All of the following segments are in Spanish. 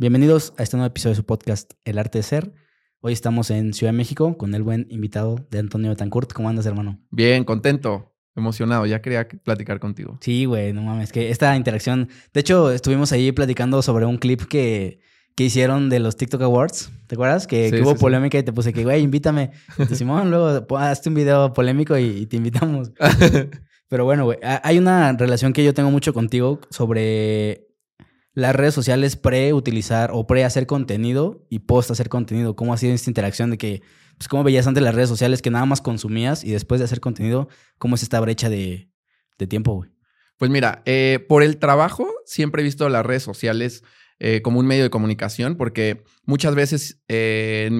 Bienvenidos a este nuevo episodio de su podcast El Arte de Ser. Hoy estamos en Ciudad de México con el buen invitado de Antonio Betancourt. ¿Cómo andas, hermano? Bien, contento, emocionado. Ya quería platicar contigo. Sí, güey, no mames, que esta interacción... De hecho, estuvimos ahí platicando sobre un clip que, que hicieron de los TikTok Awards. ¿Te acuerdas? Que, Sí, que hubo sí, sí. polémica y te puse que, güey, invítame. Te Simón, luego hazte un video polémico y, y te invitamos. Pero bueno, güey, ha- hay una relación que yo tengo mucho contigo sobre las redes sociales pre-utilizar o pre-hacer contenido y post-hacer contenido. ¿Cómo ha sido esta interacción de que, pues, cómo veías antes las redes sociales que nada más consumías y después de hacer contenido, cómo es esta brecha de, tiempo, güey? Pues mira, eh, por el trabajo siempre he visto las redes sociales eh, como un medio de comunicación porque muchas veces eh,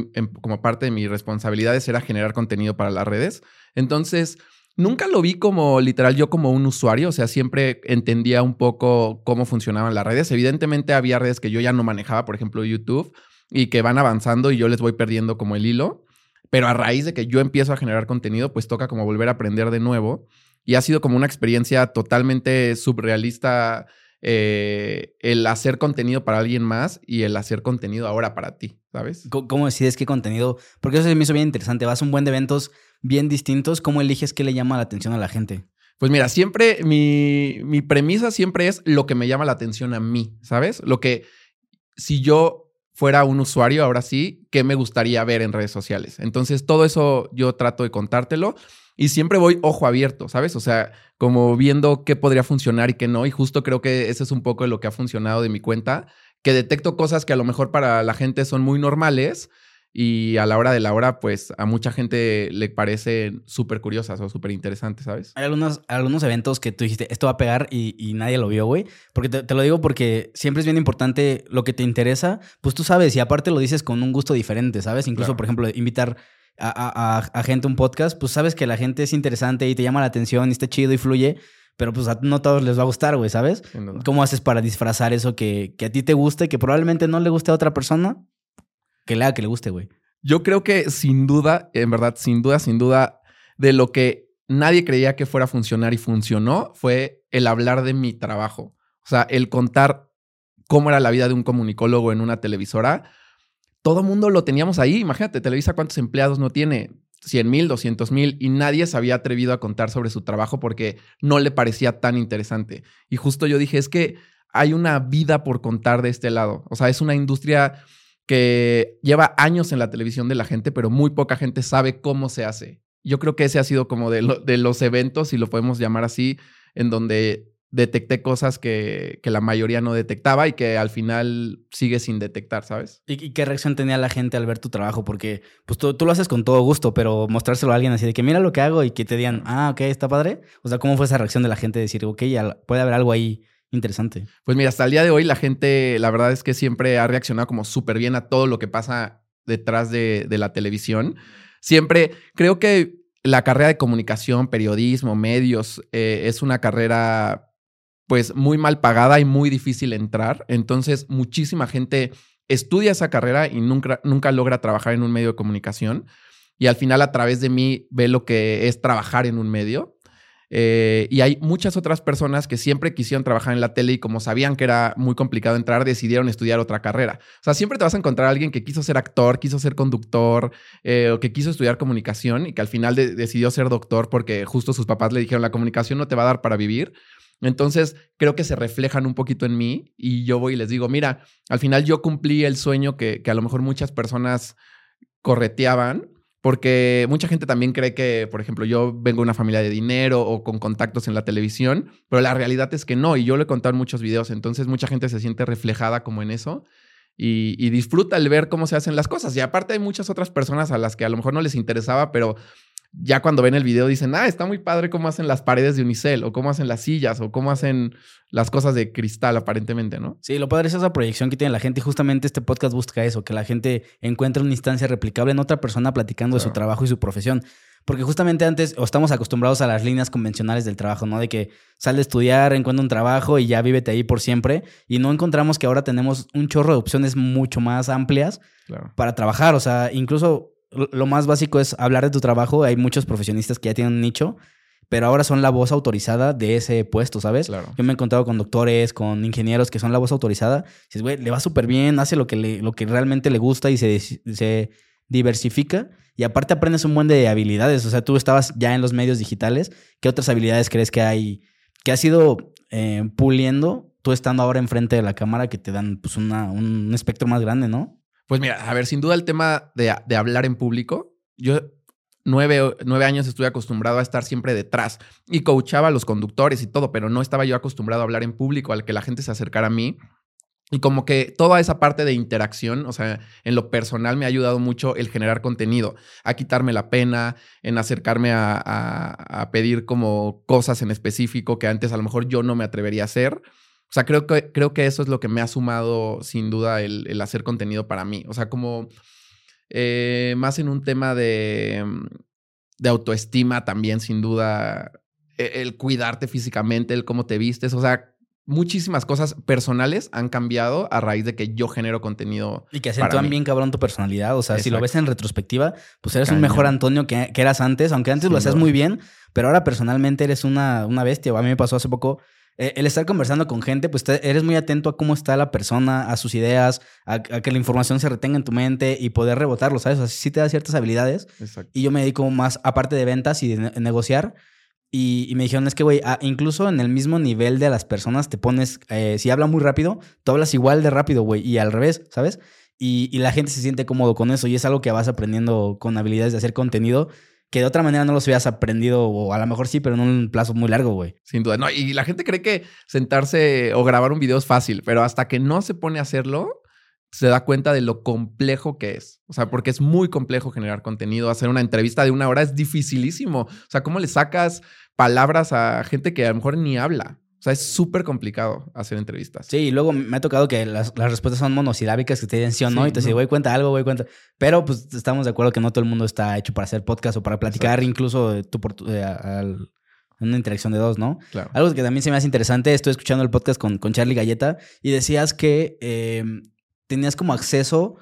como parte de mis responsabilidades era generar contenido para las redes. Entonces, nunca lo vi como literal yo como un usuario, o sea, siempre entendía un poco cómo funcionaban las redes. Evidentemente había redes que yo ya no manejaba, por ejemplo YouTube, y que van avanzando y yo les voy perdiendo como el hilo. Pero a raíz de que yo empiezo a generar contenido, pues toca como volver a aprender de nuevo. Y ha sido como una experiencia totalmente surrealista eh, el hacer contenido para alguien más y el hacer contenido ahora para ti, ¿sabes? ¿Cómo, decides qué contenido? Porque eso se me hizo bien interesante. Vas a un buen de eventos bien distintos. ¿Cómo eliges qué le llama la atención a la gente? Pues mira, siempre mi, mi premisa siempre es lo que me llama la atención a mí, ¿sabes? Lo que si yo fuera un usuario, ahora sí, ¿qué me gustaría ver en redes sociales? Entonces, todo eso yo trato de contártelo y siempre voy ojo abierto, ¿sabes? O sea, como viendo qué podría funcionar y qué no. Y justo creo que ese es un poco de lo que ha funcionado de mi cuenta, que detecto cosas que a lo mejor para la gente son muy normales y a la hora de la hora, pues a mucha gente le parecen súper curiosas o súper interesantes, ¿sabes? Hay algunos, algunos eventos que tú dijiste, esto va a pegar y, y nadie lo vio, güey. Porque te, te lo digo porque siempre es bien importante lo que te interesa, pues tú sabes, y aparte lo dices con un gusto diferente, ¿sabes? Incluso, Claro. por ejemplo, invitar a, a- a- a gente a un podcast, pues sabes que la gente es interesante y te llama la atención y está chido y fluye, pero pues a no todos les va a gustar, güey, ¿sabes? ¿Cómo haces para disfrazar eso que, que a ti te guste, que probablemente no le guste a otra persona? Que le haga que le guste, güey. Yo creo que sin duda, en verdad, sin duda, sin duda, de lo que nadie creía que fuera a funcionar y funcionó fue el hablar de mi trabajo. O sea, el contar cómo era la vida de un comunicólogo en una televisora. Todo mundo lo teníamos ahí. Imagínate, Televisa cuántos empleados no tiene. 100 mil, 200 mil, y nadie se había atrevido a contar sobre su trabajo porque no le parecía tan interesante. Y justo yo dije, es que hay una vida por contar de este lado. O sea, es una industria que lleva años en la televisión de la gente, pero muy poca gente sabe cómo se hace. Yo creo que ese ha sido como de, de los eventos, si lo podemos llamar así, en donde detecté cosas que, que la mayoría no detectaba y que al final sigue sin detectar, ¿sabes? ¿Y, qué reacción tenía la gente al ver tu trabajo? Porque pues tú, lo haces con todo gusto, pero mostrárselo a alguien así de que mira lo que hago y que te digan, ah, ok, está padre. O sea, ¿cómo fue esa reacción de la gente de decir, ok, puede haber algo ahí interesante? Pues mira, hasta el día de hoy la gente, la verdad es que siempre ha reaccionado como súper bien a todo lo que pasa detrás de, la televisión. Siempre creo que la carrera de comunicación, periodismo, medios, eh, es una carrera pues muy mal pagada y muy difícil entrar. Entonces, muchísima gente estudia esa carrera y nunca, nunca logra trabajar en un medio de comunicación. Y al final, a través de mí, ve lo que es trabajar en un medio. Eh, y hay muchas otras personas que siempre quisieron trabajar en la tele y como sabían que era muy complicado entrar, decidieron estudiar otra carrera. O sea, siempre te vas a encontrar a alguien que quiso ser actor, quiso ser conductor eh, o que quiso estudiar comunicación y que al final de- decidió ser doctor porque justo sus papás le dijeron la comunicación no te va a dar para vivir. Entonces, creo que se reflejan un poquito en mí y yo voy y les digo, mira, al final yo cumplí el sueño que a lo mejor muchas personas correteaban, porque mucha gente también cree que, por ejemplo, yo vengo de una familia de dinero o con contactos en la televisión, pero la realidad es que no, y yo lo he contado en muchos videos, entonces mucha gente se siente reflejada como en eso. Y, y disfruta el ver cómo se hacen las cosas. Y aparte hay muchas otras personas a las que a lo mejor no les interesaba, pero ya cuando ven el video dicen, ah, está muy padre cómo hacen las paredes de unicel, o cómo hacen las sillas, o cómo hacen las cosas de cristal, aparentemente, ¿no? Sí, lo padre es esa proyección que tiene la gente y justamente este podcast busca eso, que la gente encuentre una instancia replicable en otra persona platicando de su trabajo y su profesión. Porque justamente antes o estamos acostumbrados a las líneas convencionales del trabajo, ¿no? De que sale a estudiar, encuentra un trabajo y ya vívete ahí por siempre. Y no encontramos que ahora tenemos un chorro de opciones mucho más amplias Claro. para trabajar. O sea, incluso lo más básico es hablar de tu trabajo. Hay muchos profesionistas que ya tienen un nicho, pero ahora son la voz autorizada de ese puesto, ¿sabes? Claro. Yo me he encontrado con doctores, con ingenieros que son la voz autorizada. Dices, güey, le va súper bien, hace lo que, le, lo que realmente le gusta y se, se diversifica. Y aparte aprendes un buen de habilidades. O sea, tú estabas ya en los medios digitales. ¿Qué otras habilidades crees que hay, que has ido eh, puliendo tú estando ahora enfrente de la cámara que te dan pues una, un espectro más grande, ¿no? Pues mira, a ver, sin duda el tema de, de hablar en público, yo nueve, nueve, años estuve acostumbrado a estar siempre detrás y coachaba a los conductores y todo, pero no estaba yo acostumbrado a hablar en público, al que la gente se acercara a mí. Y como que toda esa parte de interacción, o sea, en lo personal me ha ayudado mucho el generar contenido, a quitarme la pena, en acercarme a, a, a pedir como cosas en específico que antes a lo mejor yo no me atrevería a hacer. O sea, creo que, creo que eso es lo que me ha sumado sin duda el, el hacer contenido para mí. O sea, como eh, más en un tema de, mm, de autoestima también, sin duda, e, el, cuidarte físicamente, el cómo te vistes, o sea, muchísimas cosas personales han cambiado a raíz de que yo genero contenido. Y que acentúan bien cabrón tu personalidad. O sea, Exacto. si lo ves en retrospectiva, pues eres un mejor Antonio que, que, eras antes, aunque antes lo hacías muy bien, pero ahora personalmente eres una, una bestia. A mí me pasó hace poco eh, el estar conversando con gente, pues te, eres muy atento a cómo está la persona, a sus ideas, a, a, que la información se retenga en tu mente y poder rebotarlo, ¿sabes? O sea, sí te da ciertas habilidades. Exacto. Y yo me dedico más, aparte de ventas y de ne negociar. Y, y, me dijeron, es que, güey, incluso en el mismo nivel de las personas te pones, eh, si habla muy rápido, tú hablas igual de rápido, güey, y al revés, ¿sabes? Y, y la gente se siente cómodo con eso y es algo que vas aprendiendo con habilidades de hacer contenido que de otra manera no los hubieras aprendido, o a lo mejor sí, pero en un plazo muy largo, güey. Sin duda. No, y la gente cree que sentarse o grabar un video es fácil, pero hasta que no se pone a hacerlo, se da cuenta de lo complejo que es. O sea, porque es muy complejo generar contenido. Hacer una entrevista de una hora es dificilísimo. O sea, ¿cómo le sacas palabras a gente que a lo mejor ni habla? O sea, es súper complicado hacer entrevistas. Sí, y luego me ha tocado que las, las respuestas son monosilábicas, que te dicen sí o no, sí, y te dicen, güey, cuenta algo, güey, cuenta. Pero pues estamos de acuerdo que no todo el mundo está hecho para hacer podcast o para platicar, Exacto. incluso de tu, de, al, una interacción de dos, ¿no? Claro. Algo que también se me hace interesante, estoy escuchando el podcast con, con Charlie Galleta y decías que eh, tenías como acceso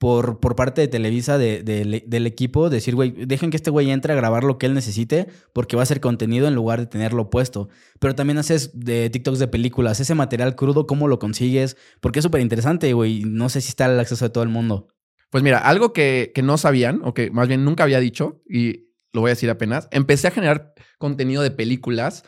por, por parte de Televisa, de, de, del equipo, decir, güey, dejen que este güey entre a grabar lo que él necesite porque va a ser contenido en lugar de tenerlo puesto. Pero también haces de TikToks de películas, ese material crudo, ¿cómo lo consigues? Porque es súper interesante, güey. No sé si está al acceso de todo el mundo. Pues mira, algo que, que no sabían, o que más bien nunca había dicho, y lo voy a decir apenas, empecé a generar contenido de películas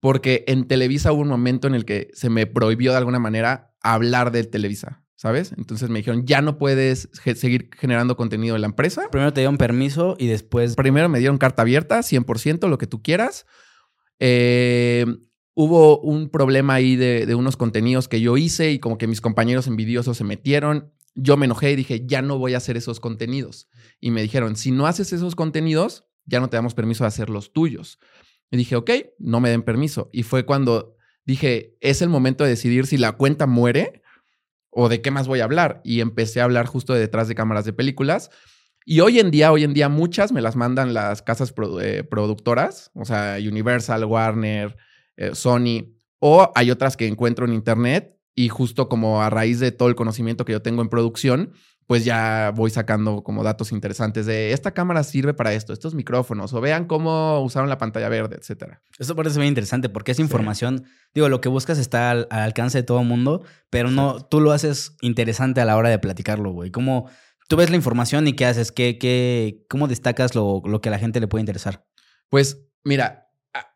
porque en Televisa hubo un momento en el que se me prohibió de alguna manera hablar de Televisa. ¿Sabes? Entonces me dijeron, ya no puedes ge seguir generando contenido de la empresa. Primero te dieron permiso y después... Primero me dieron carta abierta, 100%, lo que tú quieras. Eh, hubo un problema ahí de, de, unos contenidos que yo hice y como que mis compañeros envidiosos se metieron. Yo me enojé y dije, ya no voy a hacer esos contenidos. Y me dijeron, si no haces esos contenidos, ya no te damos permiso de hacer los tuyos. Y dije, ok, no me den permiso. Y fue cuando dije, es el momento de decidir si la cuenta muere o de qué más voy a hablar. Y empecé a hablar justo de detrás de cámaras de películas. Y hoy en día, hoy en día muchas me las mandan las casas eh, productoras, o sea, Universal, Warner, eh, Sony, o hay otras que encuentro en internet y justo como a raíz de todo el conocimiento que yo tengo en producción, pues ya voy sacando como datos interesantes de esta cámara sirve para esto, estos micrófonos, o vean cómo usaron la pantalla verde, etcétera. Eso parece muy interesante porque esa información, sí. digo, lo que buscas está al, al, alcance de todo el mundo, pero no, tú lo haces interesante a la hora de platicarlo, güey. ¿Cómo tú ves la información y qué haces? ¿Qué, qué, ¿Cómo destacas lo, lo que a la gente le puede interesar? Pues mira,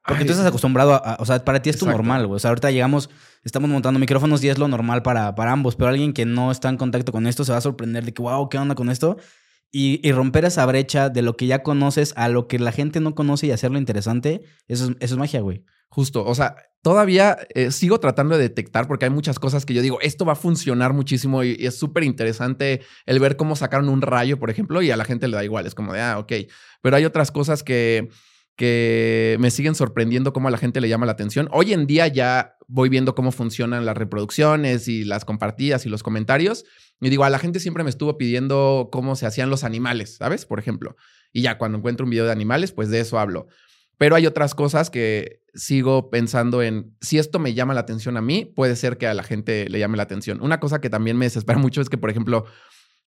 porque Ay, tú estás acostumbrado a, a, o sea, para ti es tu normal, güey. O sea, ahorita llegamos, estamos montando micrófonos y es lo normal para, para ambos, pero alguien que no está en contacto con esto se va a sorprender de que, wow, ¿qué onda con esto? Y, y, romper esa brecha de lo que ya conoces a lo que la gente no conoce y hacerlo interesante, eso es, eso es magia, güey. Justo, o sea, todavía eh, sigo tratando de detectar porque hay muchas cosas que yo digo, esto va a funcionar muchísimo y, y es súper interesante el ver cómo sacaron un rayo, por ejemplo, y a la gente le da igual, es como de, ah, ok, pero hay otras cosas que que me siguen sorprendiendo cómo a la gente le llama la atención. Hoy en día ya voy viendo cómo funcionan las reproducciones y las compartidas y los comentarios. Y digo, a la gente siempre me estuvo pidiendo cómo se hacían los animales, ¿sabes? Por ejemplo. Y ya cuando encuentro un video de animales, pues de eso hablo. Pero hay otras cosas que sigo pensando en, si esto me llama la atención a mí, puede ser que a la gente le llame la atención. Una cosa que también me desespera mucho es que, por ejemplo,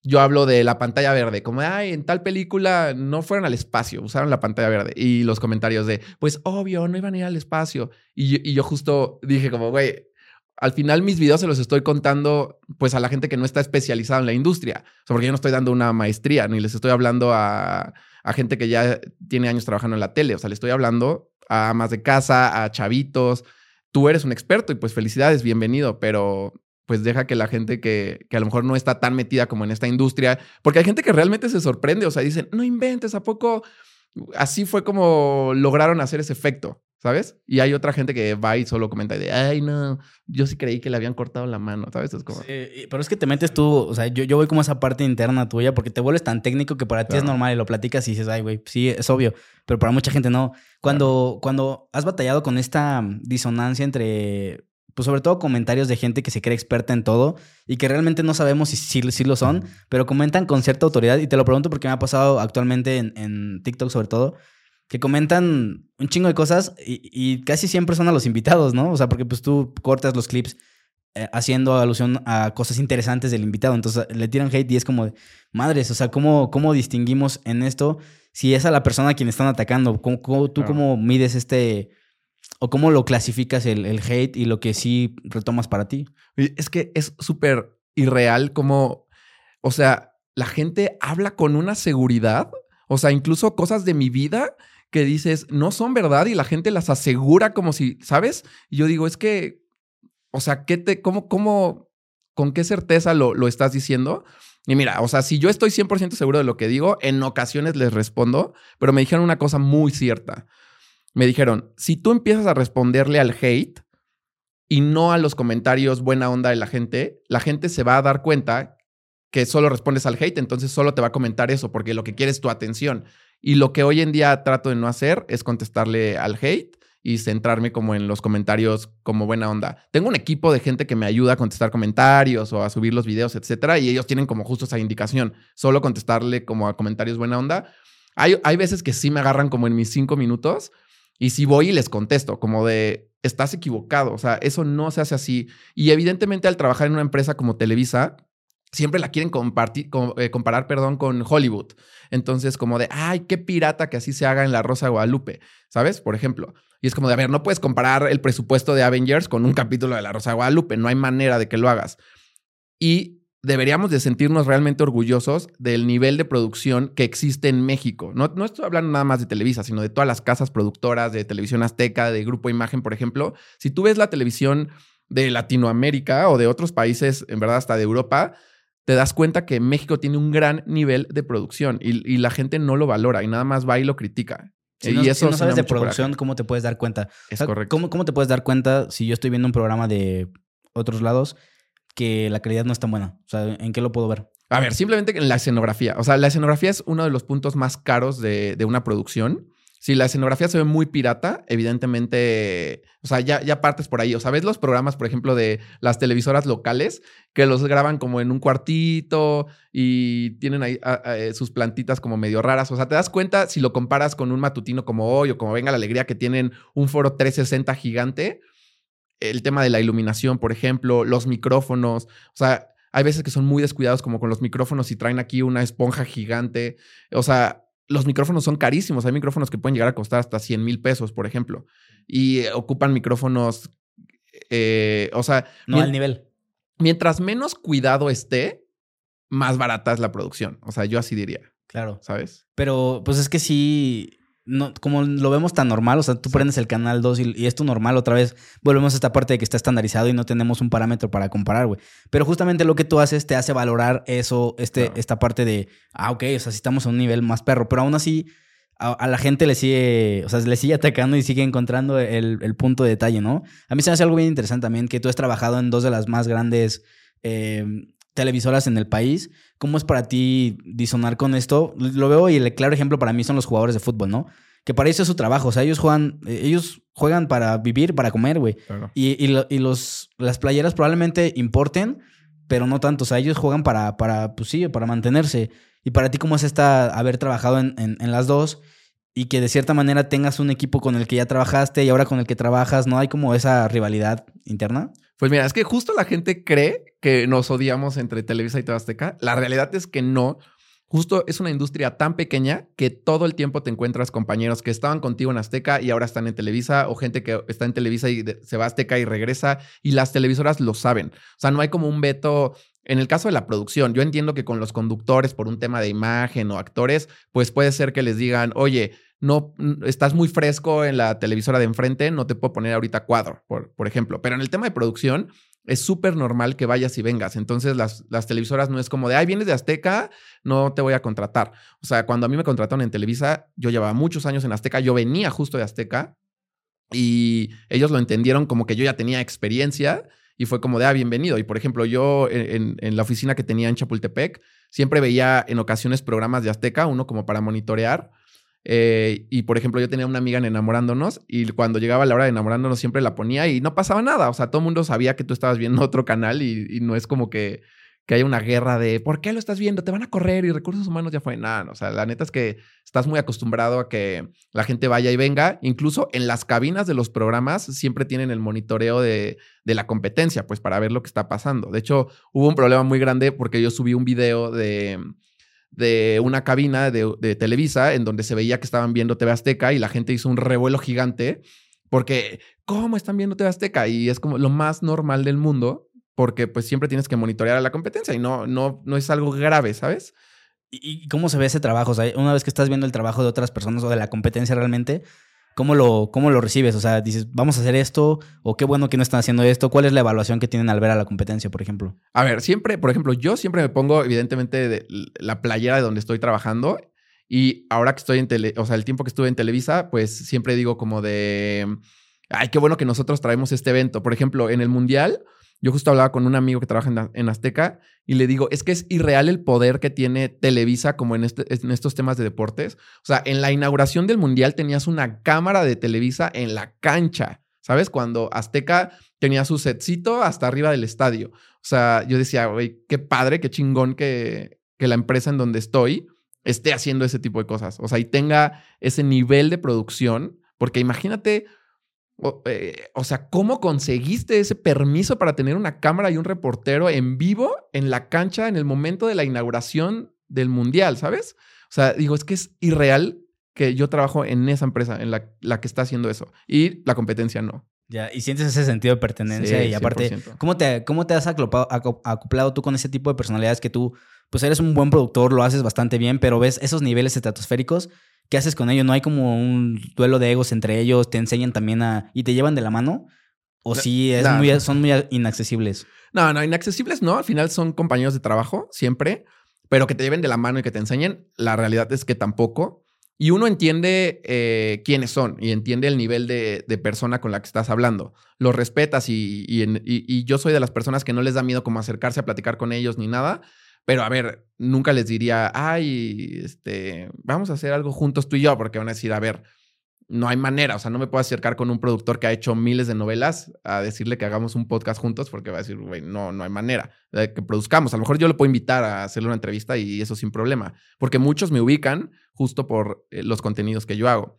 yo hablo de la pantalla verde, como, ay, en tal película no fueron al espacio, usaron la pantalla verde. Y los comentarios de, pues obvio, no iban a ir al espacio. Y yo, y yo justo dije como, güey, al final mis videos se los estoy contando pues a la gente que no está especializada en la industria. O sea, porque yo no estoy dando una maestría, ni les estoy hablando a, a gente que ya tiene años trabajando en la tele. O sea, le estoy hablando a más de casa, a chavitos. Tú eres un experto y pues felicidades, bienvenido, pero pues deja que la gente que, que, a lo mejor no está tan metida como en esta industria, porque hay gente que realmente se sorprende, o sea, dicen, no inventes, ¿a poco así fue como lograron hacer ese efecto? ¿Sabes? Y hay otra gente que va y solo comenta de, ay, no, yo sí creí que le habían cortado la mano, ¿sabes? Es como... Sí, pero es que te metes tú, o sea, yo, yo voy como a esa parte interna tuya porque te vuelves tan técnico que para ti es normal y lo platicas y dices, ay, güey, sí, es obvio, pero para mucha gente no. Cuando, claro. cuando has batallado con esta disonancia entre pues sobre todo comentarios de gente que se cree experta en todo y que realmente no sabemos si si, lo son, pero comentan con cierta autoridad. Y te lo pregunto porque me ha pasado actualmente en, en TikTok sobre todo, que comentan un chingo de cosas y, y, casi siempre son a los invitados, ¿no? O sea, porque pues tú cortas los clips eh, haciendo alusión a cosas interesantes del invitado, entonces le tiran hate y es como, madres, o sea, ¿cómo, cómo distinguimos en esto si es a la persona a quien están atacando? ¿Cómo, cómo, ¿Tú cómo mides este ¿O cómo lo clasificas el, el, hate y lo que sí retomas para ti? Es que es súper irreal como, o sea, la gente habla con una seguridad, o sea, incluso cosas de mi vida que dices no son verdad y la gente las asegura como si, ¿sabes? Y yo digo, es que, o sea, ¿qué te, cómo, cómo, con qué certeza lo, lo estás diciendo? Y mira, o sea, si yo estoy 100% seguro de lo que digo, en ocasiones les respondo, pero me dijeron una cosa muy cierta me dijeron, si tú empiezas a responderle al hate y no a los comentarios buena onda de la gente, la gente se va a dar cuenta que solo respondes al hate, entonces solo te va a comentar eso, porque lo que quiere es tu atención. Y lo que hoy en día trato de no hacer es contestarle al hate y centrarme como en los comentarios como buena onda. Tengo un equipo de gente que me ayuda a contestar comentarios o a subir los videos, etcétera, y ellos tienen como justo esa indicación, solo contestarle como a comentarios buena onda. Hay, hay veces que sí me agarran como en mis cinco minutos, y si voy y les contesto, como de, estás equivocado, o sea, eso no se hace así. Y evidentemente al trabajar en una empresa como Televisa, siempre la quieren compartir, eh, comparar perdón, con Hollywood. Entonces, como de, ay, qué pirata que así se haga en La Rosa Guadalupe, ¿sabes? Por ejemplo. Y es como de, a ver, no puedes comparar el presupuesto de Avengers con un capítulo de La Rosa Guadalupe, no hay manera de que lo hagas. Y deberíamos de sentirnos realmente orgullosos del nivel de producción que existe en México. No, no estoy hablando nada más de Televisa, sino de todas las casas productoras, de Televisión Azteca, de Grupo Imagen, por ejemplo. Si tú ves la televisión de Latinoamérica o de otros países, en verdad hasta de Europa, te das cuenta que México tiene un gran nivel de producción y, y la gente no lo valora y nada más va y lo critica. Si no, y eso si no sabes de producción, coraje. ¿cómo te puedes dar cuenta? Es o sea, correcto. ¿cómo, ¿Cómo te puedes dar cuenta si yo estoy viendo un programa de otros lados que la calidad no es tan buena? O sea, ¿en qué lo puedo ver? A ver, simplemente en la escenografía. O sea, la escenografía es uno de los puntos más caros de, de una producción. Si la escenografía se ve muy pirata, evidentemente, o sea, ya, ya partes por ahí. O sea, ves los programas, por ejemplo, de las televisoras locales, que los graban como en un cuartito y tienen ahí a, sus plantitas como medio raras. O sea, te das cuenta si lo comparas con un matutino como hoy o como Venga la Alegría, que tienen un foro 360 gigante el tema de la iluminación, por ejemplo, los micrófonos, o sea, hay veces que son muy descuidados como con los micrófonos y traen aquí una esponja gigante, o sea, los micrófonos son carísimos, hay micrófonos que pueden llegar a costar hasta 100 mil pesos, por ejemplo, y ocupan micrófonos, eh, o sea... No al nivel. Mientras menos cuidado esté, más barata es la producción, o sea, yo así diría. Claro. ¿Sabes? Pero pues es que sí, no, como lo vemos tan normal, o sea, tú sí. prendes el canal 2 y, y, es tu normal, otra vez volvemos a esta parte de que está estandarizado y no tenemos un parámetro para comparar, güey. Pero justamente lo que tú haces te hace valorar eso, este, claro. esta parte de, ah, ok, o sea, si estamos a un nivel más perro, pero aún así a, a, la gente le sigue, o sea, le sigue atacando y sigue encontrando el, el, punto de detalle, ¿no? A mí se me hace algo bien interesante también que tú has trabajado en dos de las más grandes... Eh, televisoras en el país. ¿Cómo es para ti disonar con esto? Lo veo y el claro ejemplo para mí son los jugadores de fútbol, ¿no? Que para eso es su trabajo. O sea, ellos juegan, ellos juegan para vivir, para comer, güey. Claro. Y, y, lo, y, los, las playeras probablemente importen, pero no tanto. O sea, ellos juegan para, para pues sí, para mantenerse. Y para ti, ¿cómo es esta haber trabajado en, en, en las dos? y que de cierta manera tengas un equipo con el que ya trabajaste y ahora con el que trabajas, ¿no hay como esa rivalidad interna? Pues mira, es que justo la gente cree que nos odiamos entre Televisa y TV Azteca. La realidad es que no. Justo es una industria tan pequeña que todo el tiempo te encuentras compañeros que estaban contigo en Azteca y ahora están en Televisa o gente que está en Televisa y se va a Azteca y regresa y las televisoras lo saben. O sea, no hay como un veto. En el caso de la producción, yo entiendo que con los conductores por un tema de imagen o actores, pues puede ser que les digan, oye, no estás muy fresco en la televisora de enfrente, no te puedo poner ahorita cuadro, por, por ejemplo. Pero en el tema de producción, es súper normal que vayas y vengas. Entonces, las, las, televisoras no es como de, ay, vienes de Azteca, no te voy a contratar. O sea, cuando a mí me contrataron en Televisa, yo llevaba muchos años en Azteca, yo venía justo de Azteca y ellos lo entendieron como que yo ya tenía experiencia y fue como de, ah, bienvenido. Y por ejemplo, yo en, en la oficina que tenía en Chapultepec, siempre veía en ocasiones programas de Azteca, uno como para monitorear eh, y por ejemplo, yo tenía una amiga en Enamorándonos y cuando llegaba la hora de Enamorándonos siempre la ponía y no pasaba nada. O sea, todo el mundo sabía que tú estabas viendo otro canal y, no es como que, que haya una guerra de ¿por qué lo estás viendo? Te van a correr y recursos humanos ya fue nada. o sea, la neta es que estás muy acostumbrado a que la gente vaya y venga. Incluso en las cabinas de los programas siempre tienen el monitoreo de, de la competencia, pues para ver lo que está pasando. De hecho, hubo un problema muy grande porque yo subí un video de de una cabina de, Televisa en donde se veía que estaban viendo TV Azteca y la gente hizo un revuelo gigante porque, ¿cómo están viendo TV Azteca? Y es como lo más normal del mundo porque pues siempre tienes que monitorear a la competencia y no, no, no es algo grave, ¿sabes? ¿Y cómo se ve ese trabajo? Una vez que estás viendo el trabajo de otras personas o de la competencia realmente, ¿Cómo lo, ¿Cómo lo recibes? O sea, dices, vamos a hacer esto, o qué bueno que no están haciendo esto. ¿Cuál es la evaluación que tienen al ver a la competencia, por ejemplo? A ver, siempre, por ejemplo, yo siempre me pongo, evidentemente, de la playera de donde estoy trabajando. Y ahora que estoy en tele, o sea, el tiempo que estuve en Televisa, pues siempre digo como de, ay, qué bueno que nosotros traemos este evento. Por ejemplo, en el Mundial, yo justo hablaba con un amigo que trabaja en, Azteca y le digo, es que es irreal el poder que tiene Televisa como en, este, en estos temas de deportes. O sea, en la inauguración del Mundial tenías una cámara de Televisa en la cancha, ¿sabes? Cuando Azteca tenía su setcito hasta arriba del estadio. O sea, yo decía, güey, qué padre, qué chingón que, que la empresa en donde estoy esté haciendo ese tipo de cosas. O sea, y tenga ese nivel de producción, porque imagínate eh, o, sea, ¿cómo conseguiste ese permiso para tener una cámara y un reportero en vivo en la cancha en el momento de la inauguración del Mundial, ¿sabes? O sea, digo, es que es irreal que yo trabajo en esa empresa, en la, la que está haciendo eso. Y la competencia no. Ya, y sientes ese sentido de pertenencia y aparte, ¿cómo te, ¿cómo te has acoplado tú con ese tipo de personalidades que tú, pues eres un buen productor, lo haces bastante bien, pero ves esos niveles estratosféricos ¿qué haces con ellos? ¿No hay como un duelo de egos entre ellos? ¿Te enseñan también a... y te llevan de la mano? ¿O sí es muy, son muy inaccesibles? No, no, inaccesibles no. Al final son compañeros de trabajo, siempre. Pero que te lleven de la mano y que te enseñen, la realidad es que tampoco. Y uno entiende eh, quiénes son y entiende el nivel de, persona con la que estás hablando. Los respetas y, y, yo soy de las personas que no les da miedo como acercarse a platicar con ellos ni nada. Pero a ver, nunca les diría, ay, este, vamos a hacer algo juntos tú y yo, porque van a decir, a ver, no hay manera, o sea, no me puedo acercar con un productor que ha hecho miles de novelas a decirle que hagamos un podcast juntos porque va a decir, güey, no, no hay manera de que produzcamos. A lo mejor yo lo puedo invitar a hacerle una entrevista y eso sin problema, porque muchos me ubican justo por eh, los contenidos que yo hago,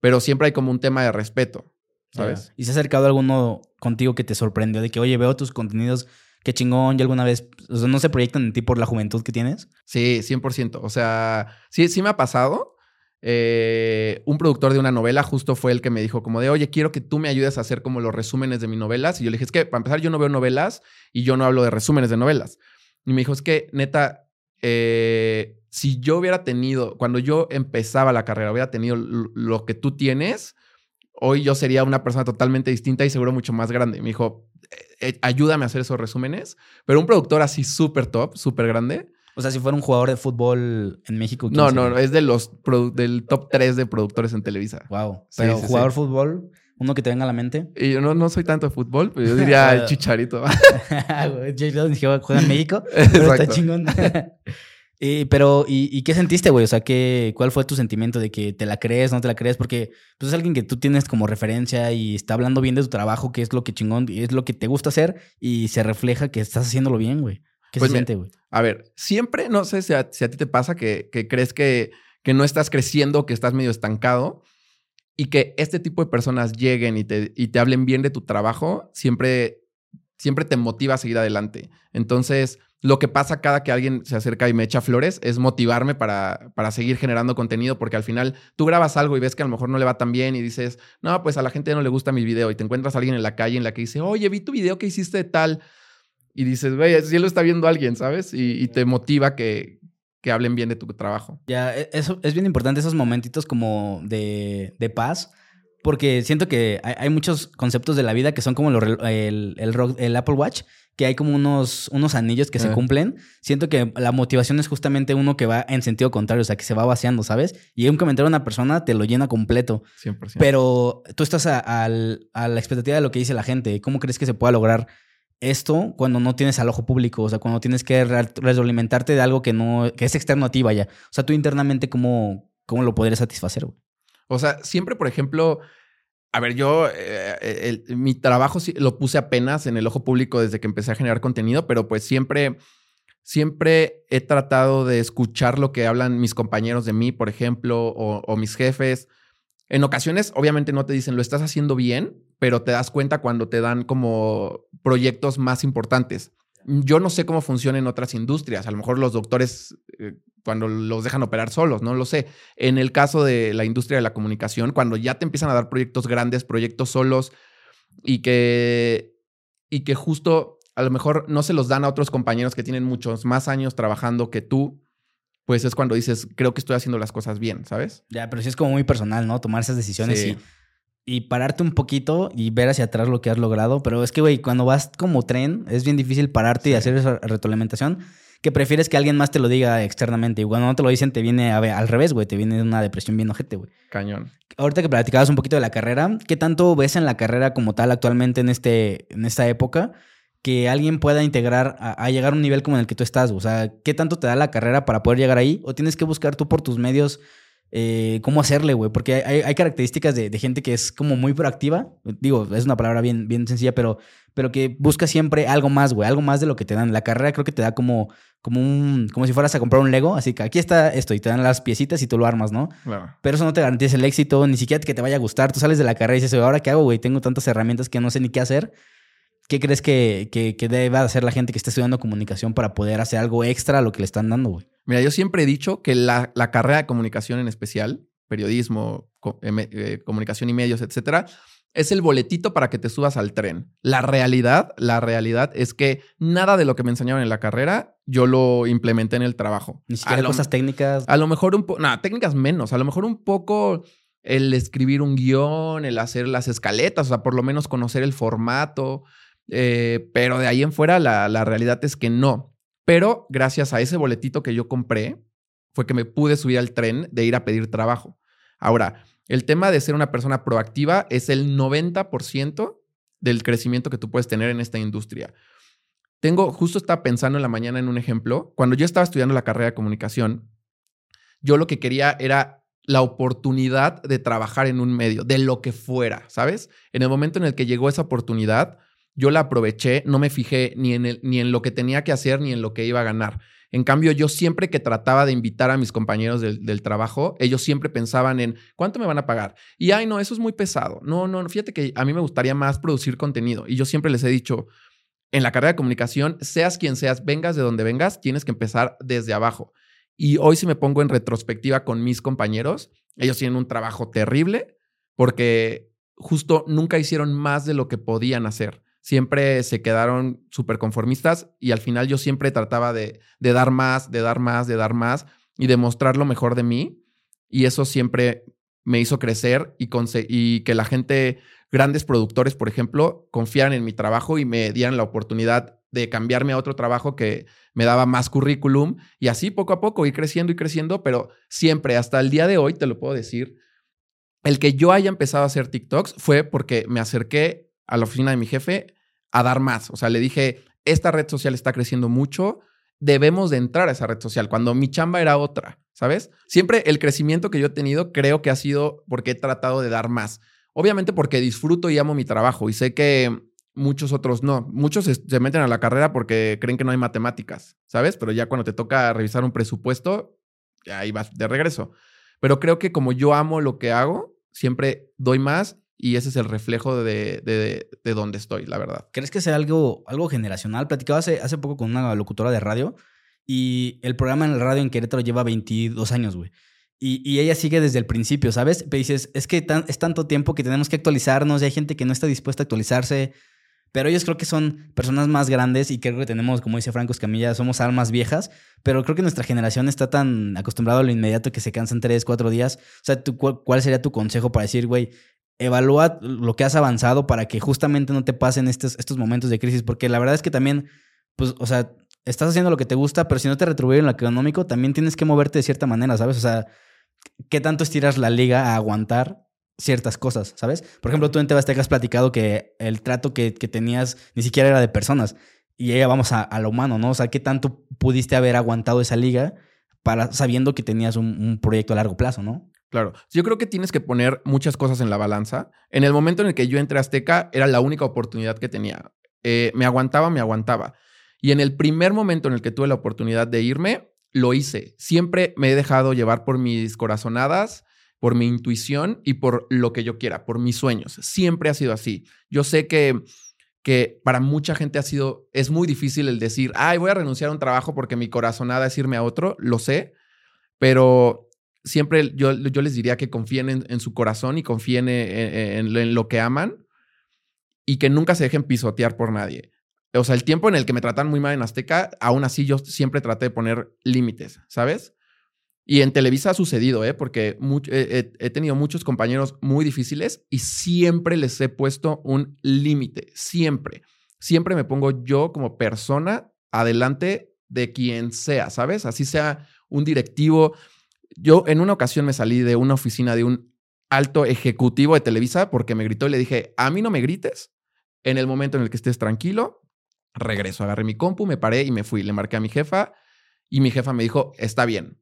pero siempre hay como un tema de respeto, ¿sabes? ¿Y se ha acercado alguno contigo que te sorprendió de que, oye, veo tus contenidos qué chingón, y alguna vez, o sea, no se proyectan en ti por la juventud que tienes? Sí, 100%. O sea, sí, sí me ha pasado. Eh, un productor de una novela justo fue el que me dijo como de, oye, quiero que tú me ayudes a hacer como los resúmenes de mis novelas. Y yo le dije, es que para empezar yo no veo novelas y yo no hablo de resúmenes de novelas. Y me dijo, es que neta, eh, si yo hubiera tenido, cuando yo empezaba la carrera, hubiera tenido lo que tú tienes, hoy yo sería una persona totalmente distinta y seguro mucho más grande. Me dijo, eh, eh, ayúdame a hacer esos resúmenes. Pero un productor así súper top, súper grande. O sea, si fuera un jugador de fútbol en México. No, no, es de los del top 3 de productores en Televisa. Wow. Pero jugador de fútbol, uno que te venga a la mente. Y yo no, no soy tanto de fútbol, pero yo diría el chicharito. juega en México. Pero está chingón. Pero, ¿y, qué sentiste, güey? O sea, ¿qué, ¿cuál fue tu sentimiento de que te la crees, no te la crees? Porque pues, es alguien que tú tienes como referencia y está hablando bien de tu trabajo, que es lo que chingón, es lo que te gusta hacer y se refleja que estás haciéndolo bien, güey. ¿Qué pues se siente, güey? A ver, siempre, no sé si a, ti te pasa que, crees que, que no estás creciendo, que estás medio estancado y que este tipo de personas lleguen y te, y te hablen bien de tu trabajo, siempre siempre te motiva a seguir adelante. Entonces, lo que pasa cada que alguien se acerca y me echa flores es motivarme para, para seguir generando contenido, porque al final tú grabas algo y ves que a lo mejor no le va tan bien y dices, no, pues a la gente no le gusta mi video y te encuentras alguien en la calle en la que dice, oye, vi tu video que hiciste de tal. Y dices, güey, si lo está viendo alguien, ¿sabes? Y, te motiva que, que hablen bien de tu trabajo. Ya, e, eso es bien importante, esos momentitos como de, de paz porque siento que hay, muchos conceptos de la vida que son como el, el, Apple Watch, que hay como unos, unos anillos que se cumplen. Siento que la motivación es justamente uno que va en sentido contrario, o sea, que se va vaciando, ¿sabes? Y un comentario de una persona te lo llena completo. 100%. Pero tú estás a, la expectativa de lo que dice la gente. ¿Cómo crees que se pueda lograr esto cuando no tienes al ojo público? O sea, cuando tienes que retroalimentarte de algo que no, que es externo a ti, vaya. O sea, tú internamente, ¿cómo, cómo lo podrías satisfacer? O sea, siempre, por ejemplo, a ver, yo eh, mi trabajo lo puse apenas en el ojo público desde que empecé a generar contenido, pero pues siempre, siempre he tratado de escuchar lo que hablan mis compañeros de mí, por ejemplo, o, mis jefes. En ocasiones, obviamente no te dicen lo estás haciendo bien, pero te das cuenta cuando te dan como proyectos más importantes. Yo no sé cómo funciona en otras industrias. A lo mejor los doctores eh, cuando los dejan operar solos, no lo sé. En el caso de la industria de la comunicación, cuando ya te empiezan a dar proyectos grandes, proyectos solos y que, y que justo a lo mejor no se los dan a otros compañeros que tienen muchos más años trabajando que tú, pues es cuando dices, creo que estoy haciendo las cosas bien, ¿sabes? Ya, pero sí es como muy personal, ¿no? Tomar esas decisiones y, y pararte un poquito y ver hacia atrás lo que has logrado. Pero es que, güey, cuando vas como tren, es bien difícil pararte y hacer esa retroalimentación que prefieres que alguien más te lo diga externamente. Y cuando no te lo dicen, te viene a ver, al revés, güey. Te viene una depresión bien ojete, güey. Cañón. Ahorita que platicabas un poquito de la carrera, ¿qué tanto ves en la carrera como tal actualmente en, este, en esta época? que alguien pueda integrar a, llegar a un nivel como en el que tú estás. O sea, ¿qué tanto te da la carrera para poder llegar ahí? ¿O tienes que buscar tú por tus medios eh, cómo hacerle, güey? Porque hay, características de, de, gente que es como muy proactiva. Digo, es una palabra bien, bien sencilla, pero pero que busca siempre algo más, güey, algo más de lo que te dan. La carrera creo que te da como, como un, como si fueras a comprar un Lego, así que aquí está esto y te dan las piecitas y tú lo armas, ¿no? Claro. Pero eso no te garantiza el éxito, ni siquiera que te vaya a gustar. Tú sales de la carrera y dices, ¿ahora qué hago, güey? Tengo tantas herramientas que no sé ni qué hacer. ¿Qué crees que, que, debe hacer la gente que está estudiando comunicación para poder hacer algo extra a lo que le están dando, güey? Mira, yo siempre he dicho que la, la carrera de comunicación en especial, periodismo, eh, eh, comunicación y medios, etcétera, es el boletito para que te subas al tren. La realidad, la realidad es que nada de lo que me enseñaron en la carrera yo lo implementé en el trabajo. Ni siquiera cosas técnicas. A lo mejor un poco, no, técnicas menos, a lo mejor un poco el escribir un guion, el hacer las escaletas, o sea, por lo menos conocer el formato, eh, pero de ahí en fuera la, la realidad es que no. Pero gracias a ese boletito que yo compré, fue que me pude subir al tren de ir a pedir trabajo. Ahora, el tema de ser una persona proactiva es el 90% del crecimiento que tú puedes tener en esta industria. Tengo, justo estaba pensando en la mañana en un ejemplo. Cuando yo estaba estudiando la carrera de comunicación, yo lo que quería era la oportunidad de trabajar en un medio, de lo que fuera, ¿sabes? En el momento en el que llegó esa oportunidad, yo la aproveché, no me fijé ni en, ni en lo que tenía que hacer ni en lo que iba a ganar. En cambio, yo siempre que trataba de invitar a mis compañeros del, trabajo, ellos siempre pensaban en cuánto me van a pagar. Y ay, no, eso es muy pesado. No, no, fíjate que a mí me gustaría más producir contenido. Y yo siempre les he dicho, en la carrera de comunicación, seas quien seas, vengas de donde vengas, tienes que empezar desde abajo. Y hoy si me pongo en retrospectiva con mis compañeros, ellos tienen un trabajo terrible porque justo nunca hicieron más de lo que podían hacer siempre se quedaron súper conformistas y al final yo siempre trataba de, dar más, de dar más, de dar más y demostrar lo mejor de mí. Y eso siempre me hizo crecer y, y que la gente, grandes productores, por ejemplo, confiaran en mi trabajo y me dieran la oportunidad de cambiarme a otro trabajo que me daba más currículum y así poco a poco ir creciendo y creciendo, pero siempre hasta el día de hoy, te lo puedo decir, el que yo haya empezado a hacer TikToks fue porque me acerqué a la oficina de mi jefe a dar más. O sea, le dije, esta red social está creciendo mucho, debemos de entrar a esa red social, cuando mi chamba era otra, ¿sabes? Siempre el crecimiento que yo he tenido creo que ha sido porque he tratado de dar más. Obviamente porque disfruto y amo mi trabajo y sé que muchos otros no. Muchos se, meten a la carrera porque creen que no hay matemáticas, ¿sabes? Pero ya cuando te toca revisar un presupuesto, ahí vas de regreso. Pero creo que como yo amo lo que hago, siempre doy más y ese es el reflejo de, de, de donde estoy, la verdad. ¿Crees que sea algo, algo generacional? Platicaba hace, hace poco con una locutora de radio y el programa en el radio en Querétaro lleva 22 años, güey. Y, y, ella sigue desde el principio, ¿sabes? Pero dices, es que es tanto tiempo que tenemos que actualizarnos y hay gente que no está dispuesta a actualizarse. Pero ellos creo que son personas más grandes y creo que tenemos, como dice Franco Escamilla, somos almas viejas. Pero creo que nuestra generación está tan acostumbrada a lo inmediato que se cansan tres, cuatro días. O sea, ¿cuál sería tu consejo para decir, güey, evalúa lo que has avanzado para que justamente no te pasen estos, estos momentos de crisis? Porque la verdad es que también, pues, o sea, estás haciendo lo que te gusta, pero si no te retribuyen lo económico, también tienes que moverte de cierta manera, ¿sabes? O sea, ¿qué tanto estiras la liga a aguantar ciertas cosas, ¿sabes? Por ejemplo, tú en Tebasteca has platicado que el trato que, tenías ni siquiera era de personas y ella vamos a, lo humano, ¿no? O sea, ¿qué tanto pudiste haber aguantado esa liga para sabiendo que tenías un, proyecto a largo plazo, ¿no? Claro, yo creo que tienes que poner muchas cosas en la balanza. En el momento en el que yo entré a Azteca, era la única oportunidad que tenía. Eh, me aguantaba, me aguantaba. Y en el primer momento en el que tuve la oportunidad de irme, lo hice. Siempre me he dejado llevar por mis corazonadas, por mi intuición y por lo que yo quiera, por mis sueños. Siempre ha sido así. Yo sé que, que para mucha gente ha sido, es muy difícil el decir, ay, voy a renunciar a un trabajo porque mi corazonada es irme a otro, lo sé, pero siempre yo, yo les diría que confíen en, su corazón y confíen en lo que aman y que nunca se dejen pisotear por nadie o sea, el tiempo en el que me tratan muy mal en Azteca, aún así yo siempre traté de poner límites, ¿sabes? Y en Televisa ha sucedido, ¿eh? Porque he, tenido muchos compañeros muy difíciles y siempre les he puesto un límite, siempre. Siempre me pongo yo como persona adelante de quien sea, ¿sabes? Así sea un directivo. Yo en una ocasión me salí de una oficina de un alto ejecutivo de Televisa porque me gritó y le dije, a mí no me grites en el momento en el que estés tranquilo, regreso, agarré mi compu, me paré y me fui. Le marqué a mi jefa y mi jefa me dijo, está bien.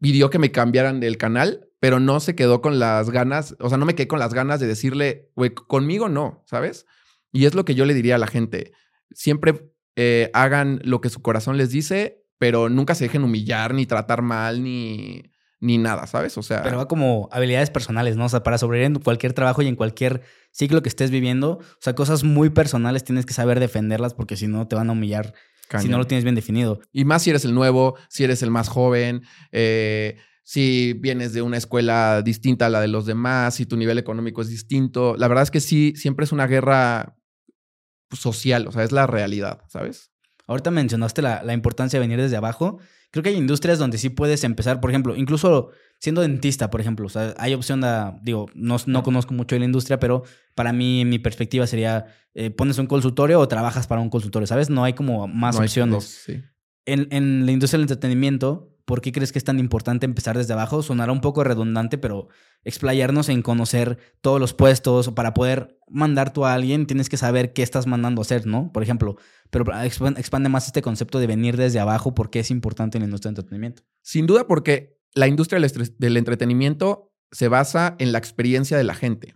Pidió que me cambiaran del canal, pero no se quedó con las ganas, o sea, no me quedé con las ganas de decirle, güey, conmigo no, ¿sabes? Y es lo que yo le diría a la gente. Siempre eh, hagan lo que su corazón les dice, pero nunca se dejen humillar, ni tratar mal, ni ni nada, ¿sabes? O sea. Pero va como habilidades personales, ¿no? O sea, para sobrevivir en cualquier trabajo y en cualquier ciclo que estés viviendo, o sea, cosas muy personales tienes que saber defenderlas porque si no te van a humillar si no lo tienes bien definido. Y más si eres el nuevo, si eres el más joven, eh, si vienes de una escuela distinta a la de los demás, si tu nivel económico es distinto. La verdad es que sí, siempre es una guerra social, o sea, es la realidad, ¿sabes? Ahorita mencionaste la, la importancia de venir desde abajo creo que hay industrias donde sí puedes empezar, por ejemplo, incluso siendo dentista, por ejemplo, o sea, hay opción de, digo, no, no conozco mucho de la industria, pero para mí, mi perspectiva sería, eh, pones un consultorio o trabajas para un consultorio, ¿sabes? No hay como más opciones. en, en la industria del entretenimiento, ¿por qué crees que es tan importante empezar desde abajo? Sonará un poco redundante, pero explayarnos en conocer todos los puestos para poder mandar tú a alguien, tienes que saber qué estás mandando a hacer, ¿no? Por ejemplo, pero expande más este concepto de venir desde abajo porque es importante en la industria del entretenimiento. Sin duda porque la industria del entretenimiento se basa en la experiencia de la gente.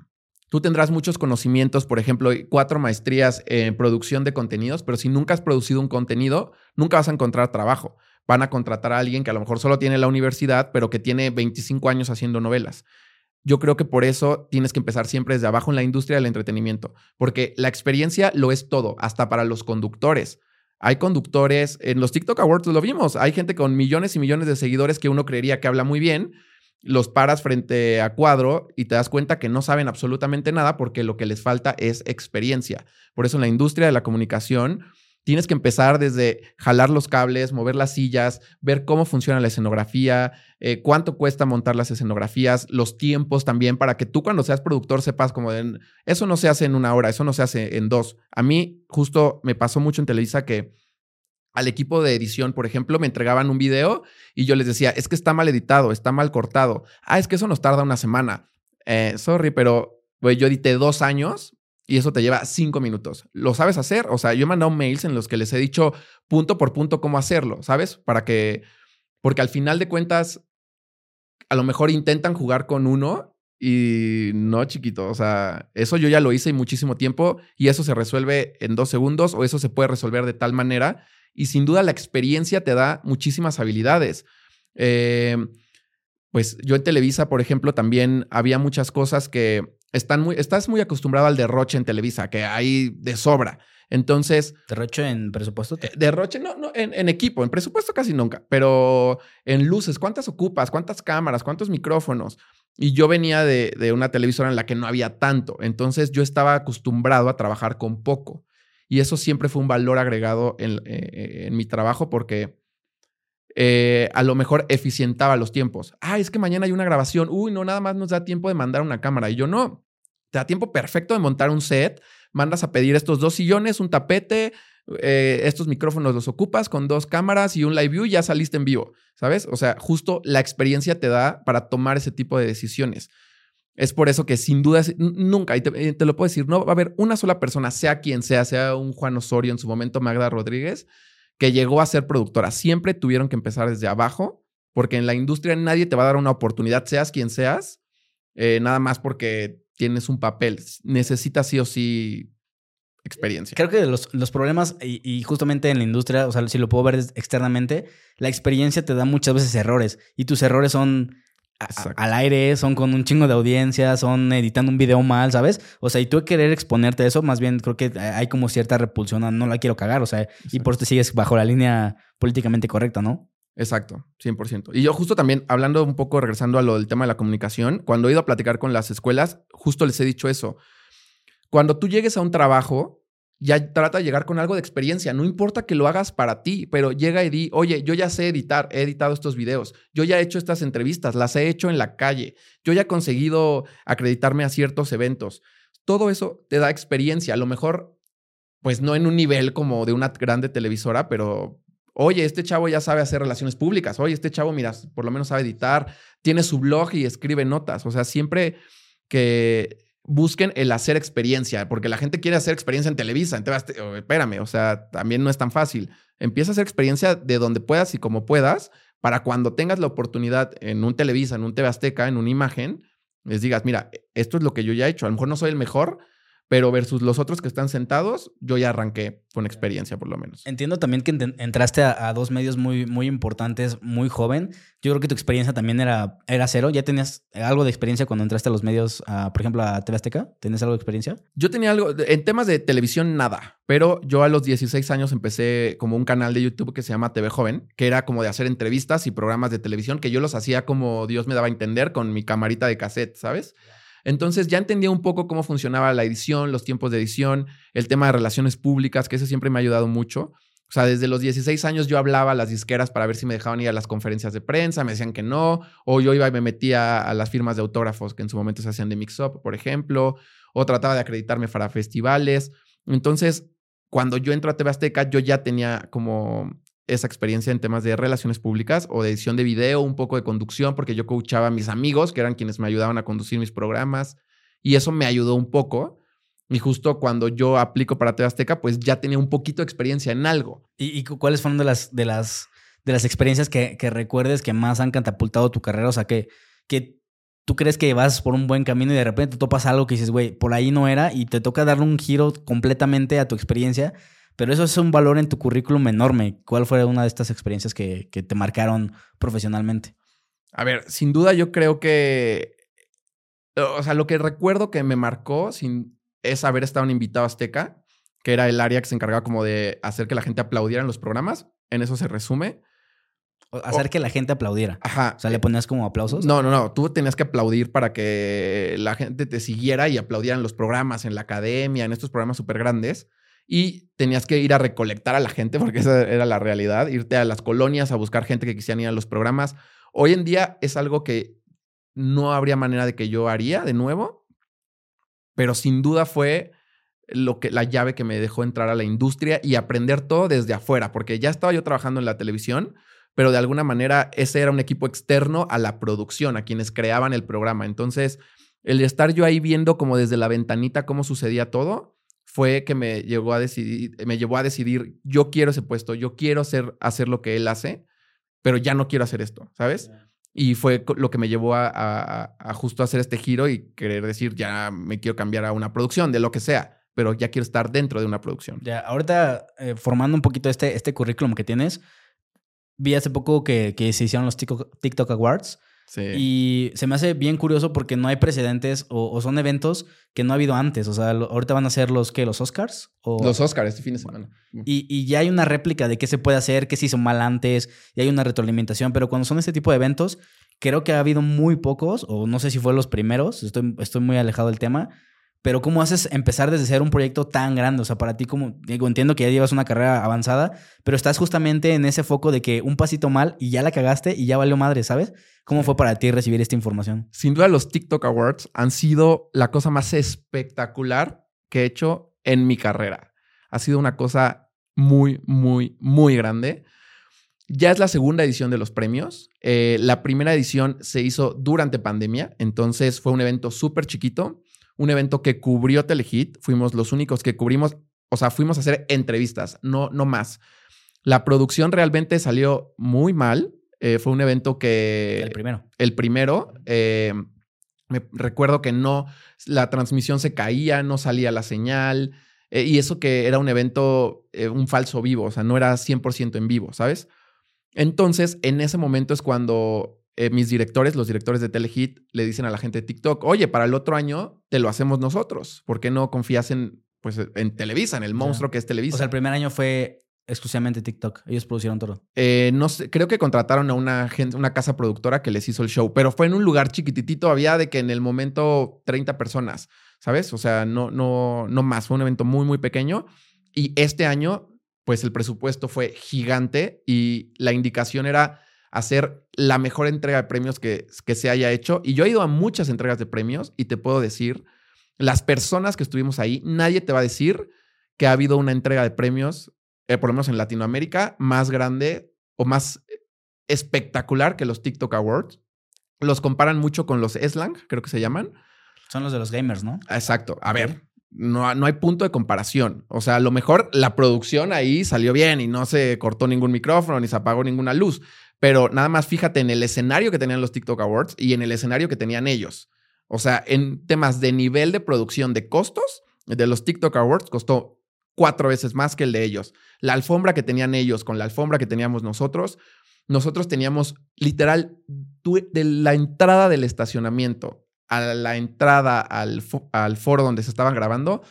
Tú tendrás muchos conocimientos, por ejemplo, cuatro maestrías en producción de contenidos, pero si nunca has producido un contenido, nunca vas a encontrar trabajo van a contratar a alguien que a lo mejor solo tiene la universidad, pero que tiene 25 años haciendo novelas. Yo creo que por eso tienes que empezar siempre desde abajo en la industria del entretenimiento, porque la experiencia lo es todo, hasta para los conductores. Hay conductores, en los TikTok Awards lo vimos, hay gente con millones y millones de seguidores que uno creería que habla muy bien, los paras frente a cuadro y te das cuenta que no saben absolutamente nada porque lo que les falta es experiencia. Por eso en la industria de la comunicación Tienes que empezar desde jalar los cables, mover las sillas, ver cómo funciona la escenografía, eh, cuánto cuesta montar las escenografías, los tiempos también, para que tú cuando seas productor sepas como eso no se hace en una hora, eso no se hace en dos. A mí justo me pasó mucho en Televisa que al equipo de edición, por ejemplo, me entregaban un video y yo les decía, es que está mal editado, está mal cortado. Ah, es que eso nos tarda una semana. Eh, sorry, pero yo edité dos años y eso te lleva cinco minutos. ¿Lo sabes hacer? O sea, yo he mandado mails en los que les he dicho punto por punto cómo hacerlo, ¿sabes? Para que, porque al final de cuentas, a lo mejor intentan jugar con uno y no, chiquito. O sea, eso yo ya lo hice muchísimo tiempo y eso se resuelve en dos segundos o eso se puede resolver de tal manera. Y sin duda la experiencia te da muchísimas habilidades. Eh, pues yo en Televisa, por ejemplo, también había muchas cosas que están muy, estás muy acostumbrado al derroche en Televisa, que hay de sobra. Entonces. ¿Derroche en presupuesto? Eh, derroche, no, no, en, equipo, en presupuesto casi nunca, pero en luces, ¿cuántas ocupas? ¿Cuántas cámaras? ¿Cuántos micrófonos? Y yo venía de, de, una televisora en la que no había tanto. Entonces yo estaba acostumbrado a trabajar con poco. Y eso siempre fue un valor agregado en, eh, en mi trabajo porque eh, a lo mejor eficientaba los tiempos. Ah, es que mañana hay una grabación. Uy, no, nada más nos da tiempo de mandar una cámara. Y yo no. Te da tiempo perfecto de montar un set. Mandas a pedir estos dos sillones, un tapete, eh, estos micrófonos los ocupas con dos cámaras y un live view, ya saliste en vivo, ¿sabes? O sea, justo la experiencia te da para tomar ese tipo de decisiones. Es por eso que sin duda, nunca, y te, te, lo puedo decir, no va a haber una sola persona, sea quien sea, sea un Juan Osorio en su momento, Magda Rodríguez, que llegó a ser productora. Siempre tuvieron que empezar desde abajo, porque en la industria nadie te va a dar una oportunidad, seas quien seas, eh, nada más porque tienes un papel. Necesitas sí o sí experiencia. Creo que los, los problemas, y, justamente en la industria, o sea, si lo puedo ver externamente, la experiencia te da muchas veces errores y tus errores son al aire, son con un chingo de audiencia, son editando un video mal, ¿sabes? O sea, y tú querer exponerte a eso, más bien creo que hay como cierta repulsión a no la quiero cagar, o sea, y por eso te sigues bajo la línea políticamente correcta, ¿no? Exacto, 100%. Y yo justo también, hablando un poco, regresando a lo del tema de la comunicación, cuando he ido a platicar con las escuelas, justo les he dicho eso. Cuando tú llegues a un trabajo, ya trata de llegar con algo de experiencia. No importa que lo hagas para ti, pero llega y di, oye, yo ya sé editar, he editado estos videos, yo ya he hecho estas entrevistas, las he hecho en la calle, yo ya he conseguido acreditarme a ciertos eventos. Todo eso te da experiencia. A lo mejor, pues no en un nivel como de una grande televisora, pero oye, este chavo ya sabe hacer relaciones públicas, oye, este chavo, mira, por lo menos sabe editar, tiene su blog y escribe notas. O sea, siempre que busquen el hacer experiencia, porque la gente quiere hacer experiencia en Televisa, en espérame, o sea, también no es tan fácil. Empieza a hacer experiencia de donde puedas y como puedas, para cuando tengas la oportunidad en un Televisa, en un TV Azteca, en una imagen, les digas, mira, esto es lo que yo ya he hecho, a lo mejor no soy el mejor, pero versus los otros que están sentados, yo ya arranqué con experiencia por lo menos. Entiendo también que entraste a, dos medios muy, muy importantes, muy joven. Yo creo que tu experiencia también era, era cero. ¿Ya tenías algo de experiencia cuando entraste a los medios, por ejemplo, a TV Azteca? ¿Tenías algo de experiencia? Yo tenía algo, en temas de televisión nada, pero yo a los 16 años empecé como un canal de YouTube que se llama TV Joven, que era como de hacer entrevistas y programas de televisión que yo los hacía como Dios me daba a entender con mi camarita de cassette, ¿sabes? Entonces ya entendía un poco cómo funcionaba la edición, los tiempos de edición, el tema de relaciones públicas, que eso siempre me ha ayudado mucho. O sea, desde los 16 años yo hablaba a las disqueras para ver si me dejaban ir a las conferencias de prensa, me decían que no, o yo iba y me metía a las firmas de autógrafos que en su momento se hacían de Mix Up, por ejemplo, o trataba de acreditarme para festivales. Entonces, cuando yo entré a TV Azteca, yo ya tenía como esa experiencia en temas de relaciones públicas o de edición de video, un poco de conducción, porque yo coachaba a mis amigos, que eran quienes me ayudaban a conducir mis programas, y eso me ayudó un poco. Y justo cuando yo aplico para TV Azteca, pues ya tenía un poquito de experiencia en algo. ¿Y, cuáles fueron de las, de las, de las experiencias que, recuerdes que más han catapultado tu carrera? O sea, que, que tú crees que vas por un buen camino y de repente topas algo que dices, güey, por ahí no era y te toca darle un giro completamente a tu experiencia pero eso es un valor en tu currículum enorme. ¿Cuál fue una de estas experiencias que, te marcaron profesionalmente? A ver, sin duda yo creo que, o sea, lo que recuerdo que me marcó sin, es haber estado en Invitado Azteca, que era el área que se encargaba como de hacer que la gente aplaudiera en los programas. En eso se resume. Hacer que la gente aplaudiera. Ajá. O sea, ¿le ponías como aplausos? No, no, no. Tú tenías que aplaudir para que la gente te siguiera y aplaudiera en los programas, en la academia, en estos programas súper grandes y tenías que ir a recolectar a la gente, porque esa era la realidad, irte a las colonias a buscar gente que quisieran ir a los programas. Hoy en día es algo que no habría manera de que yo haría de nuevo, pero sin duda fue lo que la llave que me dejó entrar a la industria y aprender todo desde afuera, porque ya estaba yo trabajando en la televisión, pero de alguna manera ese era un equipo externo a la producción, a quienes creaban el programa. Entonces, el estar yo ahí viendo como desde la ventanita cómo sucedía todo, fue que me llegó a decidir, me llevó a decidir, yo quiero ese puesto, yo quiero hacer, hacer lo que él hace, pero ya no quiero hacer esto, ¿sabes? Y fue lo que me llevó a, a, justo hacer este giro y querer decir, ya me quiero cambiar a una producción, de lo que sea, pero ya quiero estar dentro de una producción. Ya, ahorita eh, formando un poquito este, este currículum que tienes, vi hace poco que, que se hicieron los TikTok, Awards. Y se me hace bien curioso porque no hay precedentes o, son eventos que no ha habido antes. O sea, ahorita van a ser los que los Oscars. O... Los Oscars este fin de semana. Y, y, ya hay una réplica de qué se puede hacer, qué se hizo mal antes, y hay una retroalimentación. Pero cuando son este tipo de eventos, creo que ha habido muy pocos, o no sé si fue los primeros, estoy, estoy muy alejado del tema, pero ¿cómo haces empezar desde ser un proyecto tan grande? O sea, para ti, como digo, entiendo que ya llevas una carrera avanzada, pero estás justamente en ese foco de que un pasito mal y ya la cagaste y ya valió madre, ¿sabes? ¿Cómo fue para ti recibir esta información? Sin duda, los TikTok Awards han sido la cosa más espectacular que he hecho en mi carrera. Ha sido una cosa muy, muy, muy grande. Ya es la segunda edición de los premios. Eh, la primera edición se hizo durante pandemia, entonces fue un evento súper chiquito un evento que cubrió Telehit. Fuimos los únicos que cubrimos, o sea, fuimos a hacer entrevistas, no, no más. La producción realmente salió muy mal. Eh, fue un evento que... El primero. El primero. Eh, me recuerdo que no, la transmisión se caía, no salía la señal. Eh, y eso que era un evento, un falso vivo, o sea, no era 100% en vivo, ¿sabes? Entonces, en ese momento es cuando eh, mis directores, los directores de Telehit, le dicen a la gente de TikTok, oye, para el otro año te lo hacemos nosotros. ¿Por qué no confías en, pues, en Televisa, en el monstruo que es Televisa? O sea, el primer año fue exclusivamente TikTok. Ellos producieron todo. Eh, no sé, creo que contrataron a una, gente, una casa productora que les hizo el show, pero fue en un lugar chiquititito. Había de que en el momento 30 personas, ¿sabes? O sea, no, no, no más. Fue un evento muy, muy pequeño. Y este año, pues el presupuesto fue gigante y la indicación era hacer la mejor entrega de premios que, que se haya hecho. Y yo he ido a muchas entregas de premios y te puedo decir, las personas que estuvimos ahí, nadie te va a decir que ha habido una entrega de premios, eh, por lo menos en Latinoamérica, más grande o más espectacular que los TikTok Awards. Los comparan mucho con los Slang, creo que se llaman. Son los de los gamers, ¿no? Exacto. A ver, no, no, hay punto de comparación. O sea, a lo mejor la producción ahí salió bien y no se cortó ningún micrófono ni se apagó ninguna luz. Pero nada más fíjate en el escenario que tenían los TikTok Awards y en el escenario que tenían ellos. O sea, en temas de nivel de producción de costos, de los TikTok Awards costó cuatro veces más que el de ellos. La alfombra que tenían ellos con la alfombra que teníamos nosotros, nosotros teníamos literal de la entrada del estacionamiento a la entrada al, al foro donde se estaban grabando,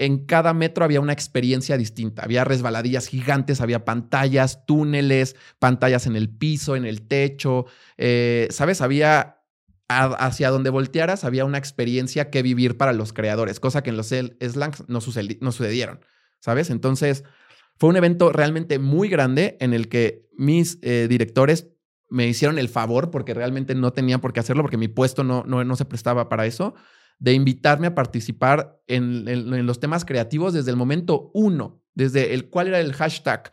en cada metro había una experiencia distinta. Había resbaladillas gigantes, había pantallas, túneles, pantallas en el piso, en el techo. Eh, ¿Sabes? Había hacia donde voltearas, había una experiencia que vivir para los creadores, cosa que en los slangs no, sucedieron. ¿Sabes? Entonces, fue un evento realmente muy grande en el que mis eh, directores me hicieron el favor, porque realmente no tenía por qué hacerlo, porque mi puesto no, no, no se prestaba para eso de invitarme a participar en, los temas creativos desde el momento uno, desde el cuál era el hashtag,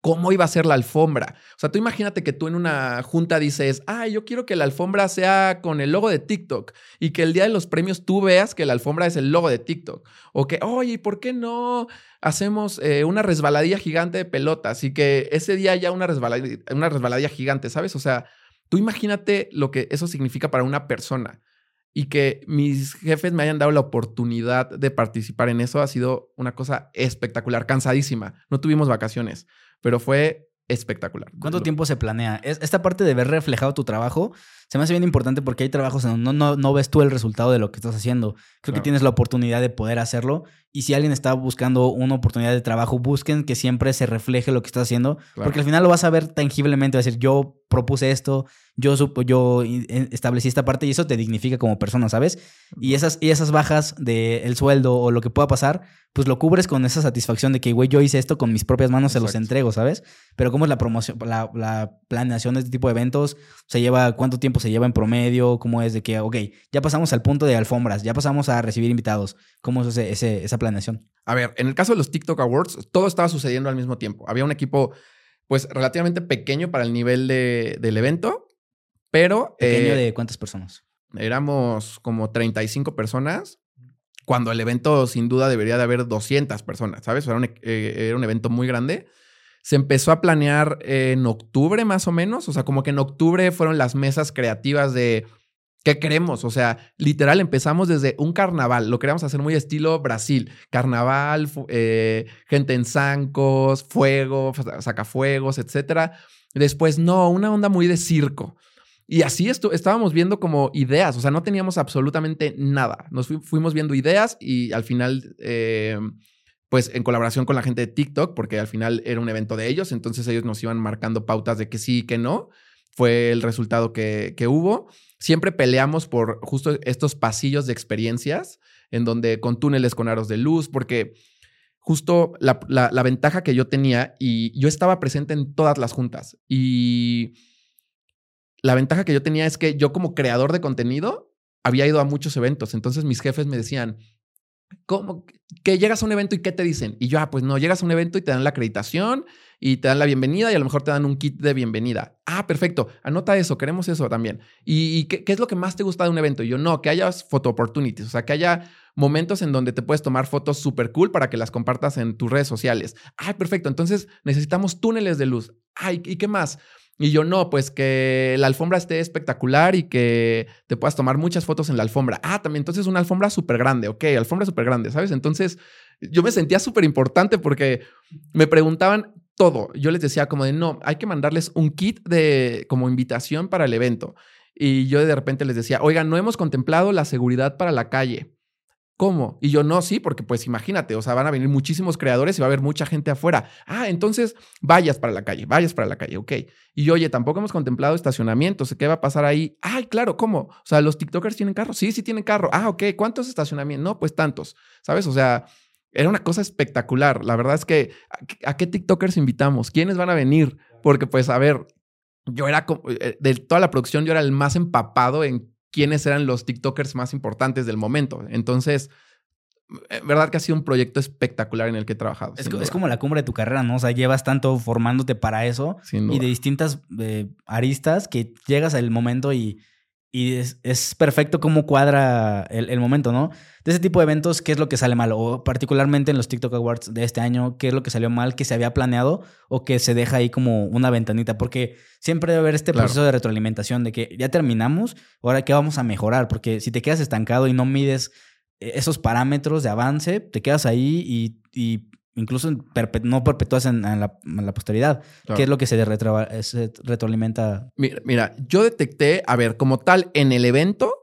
cómo iba a ser la alfombra. O sea, tú imagínate que tú en una junta dices, ah, yo quiero que la alfombra sea con el logo de TikTok y que el día de los premios tú veas que la alfombra es el logo de TikTok. O que, oye, ¿por qué no hacemos eh, una resbaladilla gigante de pelotas y que ese día haya una resbaladilla, una resbaladilla gigante, ¿sabes? O sea, tú imagínate lo que eso significa para una persona y que mis jefes me hayan dado la oportunidad de participar en eso ha sido una cosa espectacular, cansadísima. No tuvimos vacaciones, pero fue espectacular. ¿Cuánto tiempo se planea? Esta parte de ver reflejado tu trabajo se me hace bien importante porque hay trabajos en donde no, no, ves tú el resultado de lo que estás haciendo. Creo que tienes la oportunidad de poder hacerlo. Y si alguien está buscando una oportunidad de trabajo, busquen que siempre se refleje lo que estás haciendo. Porque al final lo vas a ver tangiblemente. Va a decir, yo propuse esto, yo, supo, yo establecí esta parte y eso te dignifica como persona, ¿sabes? Y esas, y esas bajas del sueldo o lo que pueda pasar, pues lo cubres con esa satisfacción de que, güey, yo hice esto con mis propias manos, se los entrego, ¿sabes? Pero cómo es la promoción, la, la planeación de este tipo de eventos, se lleva, cuánto tiempo se lleva en promedio, cómo es de que, ok, ya pasamos al punto de alfombras, ya pasamos a recibir invitados, cómo es ese, esa planeación. A ver, en el caso de los TikTok Awards, todo estaba sucediendo al mismo tiempo. Había un equipo, pues, relativamente pequeño para el nivel de, del evento, pero... ¿Pequeño eh, de cuántas personas? Éramos como 35 personas, cuando el evento sin duda debería de haber 200 personas, ¿sabes? Era un, eh, era un evento muy grande se empezó a planear en octubre más o menos, o sea, como que en octubre fueron las mesas creativas de qué queremos, o sea, literal empezamos desde un carnaval, lo queríamos hacer muy estilo Brasil, carnaval, eh, gente en zancos, fuego, sacafuegos, etcétera. Después, no, una onda muy de circo. Y así estábamos viendo como ideas, o sea, no teníamos absolutamente nada. Nos fuimos viendo ideas y al final, eh, pues en colaboración con la gente de TikTok, porque al final era un evento de ellos, entonces ellos nos iban marcando pautas de que sí y que no. Fue el resultado que, que hubo. Siempre peleamos por justo estos pasillos de experiencias, en donde con túneles con aros de luz, porque justo la, la, ventaja que yo tenía y yo estaba presente en todas las juntas y la ventaja que yo tenía es que yo como creador de contenido había ido a muchos eventos, entonces mis jefes me decían, ¿cómo que llegas a un evento y qué te dicen? Y yo, ah, pues no, llegas a un evento y te dan la acreditación y te dan la bienvenida y a lo mejor te dan un kit de bienvenida. Ah, perfecto, anota eso, queremos eso también. ¿Y, qué, qué, es lo que más te gusta de un evento? Y yo, no, que haya photo opportunities, o sea, que haya momentos en donde te puedes tomar fotos súper cool para que las compartas en tus redes sociales. Ay, perfecto. Entonces necesitamos túneles de luz. Ay, ¿y qué más? Y yo no, pues que la alfombra esté espectacular y que te puedas tomar muchas fotos en la alfombra. Ah, también entonces una alfombra súper grande, ok, alfombra súper grande, ¿sabes? Entonces yo me sentía súper importante porque me preguntaban todo. Yo les decía como de, no, hay que mandarles un kit de como invitación para el evento. Y yo de repente les decía, oiga, no hemos contemplado la seguridad para la calle. ¿Cómo? Y yo no, sí, porque pues imagínate, o sea, van a venir muchísimos creadores y va a haber mucha gente afuera. Ah, entonces vayas para la calle, vayas para la calle, ok. Y yo, oye, tampoco hemos contemplado estacionamientos, ¿qué va a pasar ahí? Ay, claro, ¿cómo? O sea, ¿los TikTokers tienen carro? Sí, sí tienen carro. Ah, ok, ¿cuántos estacionamientos? No, pues tantos, ¿sabes? O sea, era una cosa espectacular. La verdad es que, ¿a qué TikTokers invitamos? ¿Quiénes van a venir? Porque pues, a ver, yo era, eh, de toda la producción, yo era el más empapado en quiénes eran los TikTokers más importantes del momento. Entonces, en verdad que ha sido un proyecto espectacular en el que he trabajado. Es, como la cumbre de tu carrera, ¿no? O sea, llevas tanto formándote para eso y de distintas eh, aristas que llegas al momento y y es, perfecto cómo cuadra el, momento, ¿no? De ese tipo de eventos, ¿qué es lo que sale mal? O particularmente en los TikTok Awards de este año, ¿qué es lo que salió mal, que se había planeado o que se deja ahí como una ventanita? Porque siempre debe haber este proceso de retroalimentación de que ya terminamos, ahora qué vamos a mejorar, porque si te quedas estancado y no mides eh, esos parámetros de avance, te quedas ahí y, y incluso no perpetúas en, la, posteridad. ¿Qué es lo que se, retroalimenta? Mira, yo detecté, a ver, como tal, en el evento,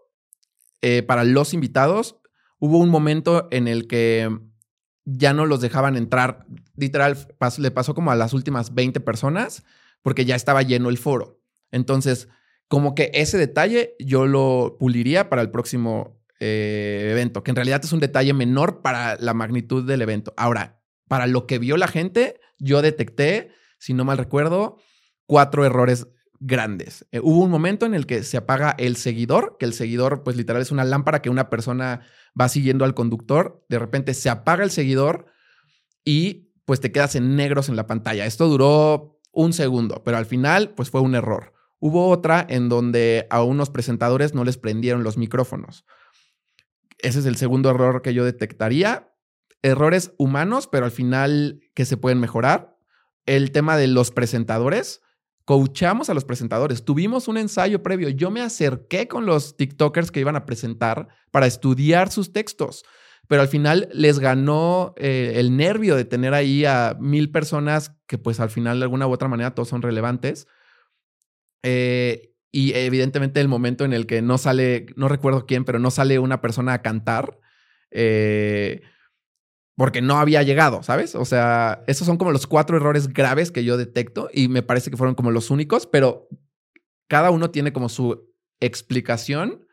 eh, para los invitados, hubo un momento en el que ya no los dejaban entrar. Literal, le pasó como a las últimas 20 personas, porque ya estaba lleno el foro. Entonces, como que ese detalle yo lo puliría para el próximo eh, evento, que en realidad es un detalle menor para la magnitud del evento. Ahora, para lo que vio la gente, yo detecté, si no mal recuerdo, cuatro errores grandes. Eh, hubo un momento en el que se apaga el seguidor, que el seguidor, pues literal es una lámpara que una persona va siguiendo al conductor, de repente se apaga el seguidor y pues te quedas en negros en la pantalla. Esto duró un segundo, pero al final pues fue un error. Hubo otra en donde a unos presentadores no les prendieron los micrófonos. Ese es el segundo error que yo detectaría errores humanos, pero al final que se pueden mejorar. El tema de los presentadores. Coachamos a los presentadores. Tuvimos un ensayo previo. Yo me acerqué con los TikTokers que iban a presentar para estudiar sus textos. Pero al final les ganó eh, el nervio de tener ahí a mil personas que pues al final de alguna u otra manera todos son relevantes. Eh, y evidentemente el momento en el que no sale, no recuerdo quién, pero no sale una persona a cantar. Eh, porque no había llegado, ¿sabes? O sea, esos son como los cuatro errores graves que yo detecto y me parece que fueron como los únicos, pero cada uno tiene como su explicación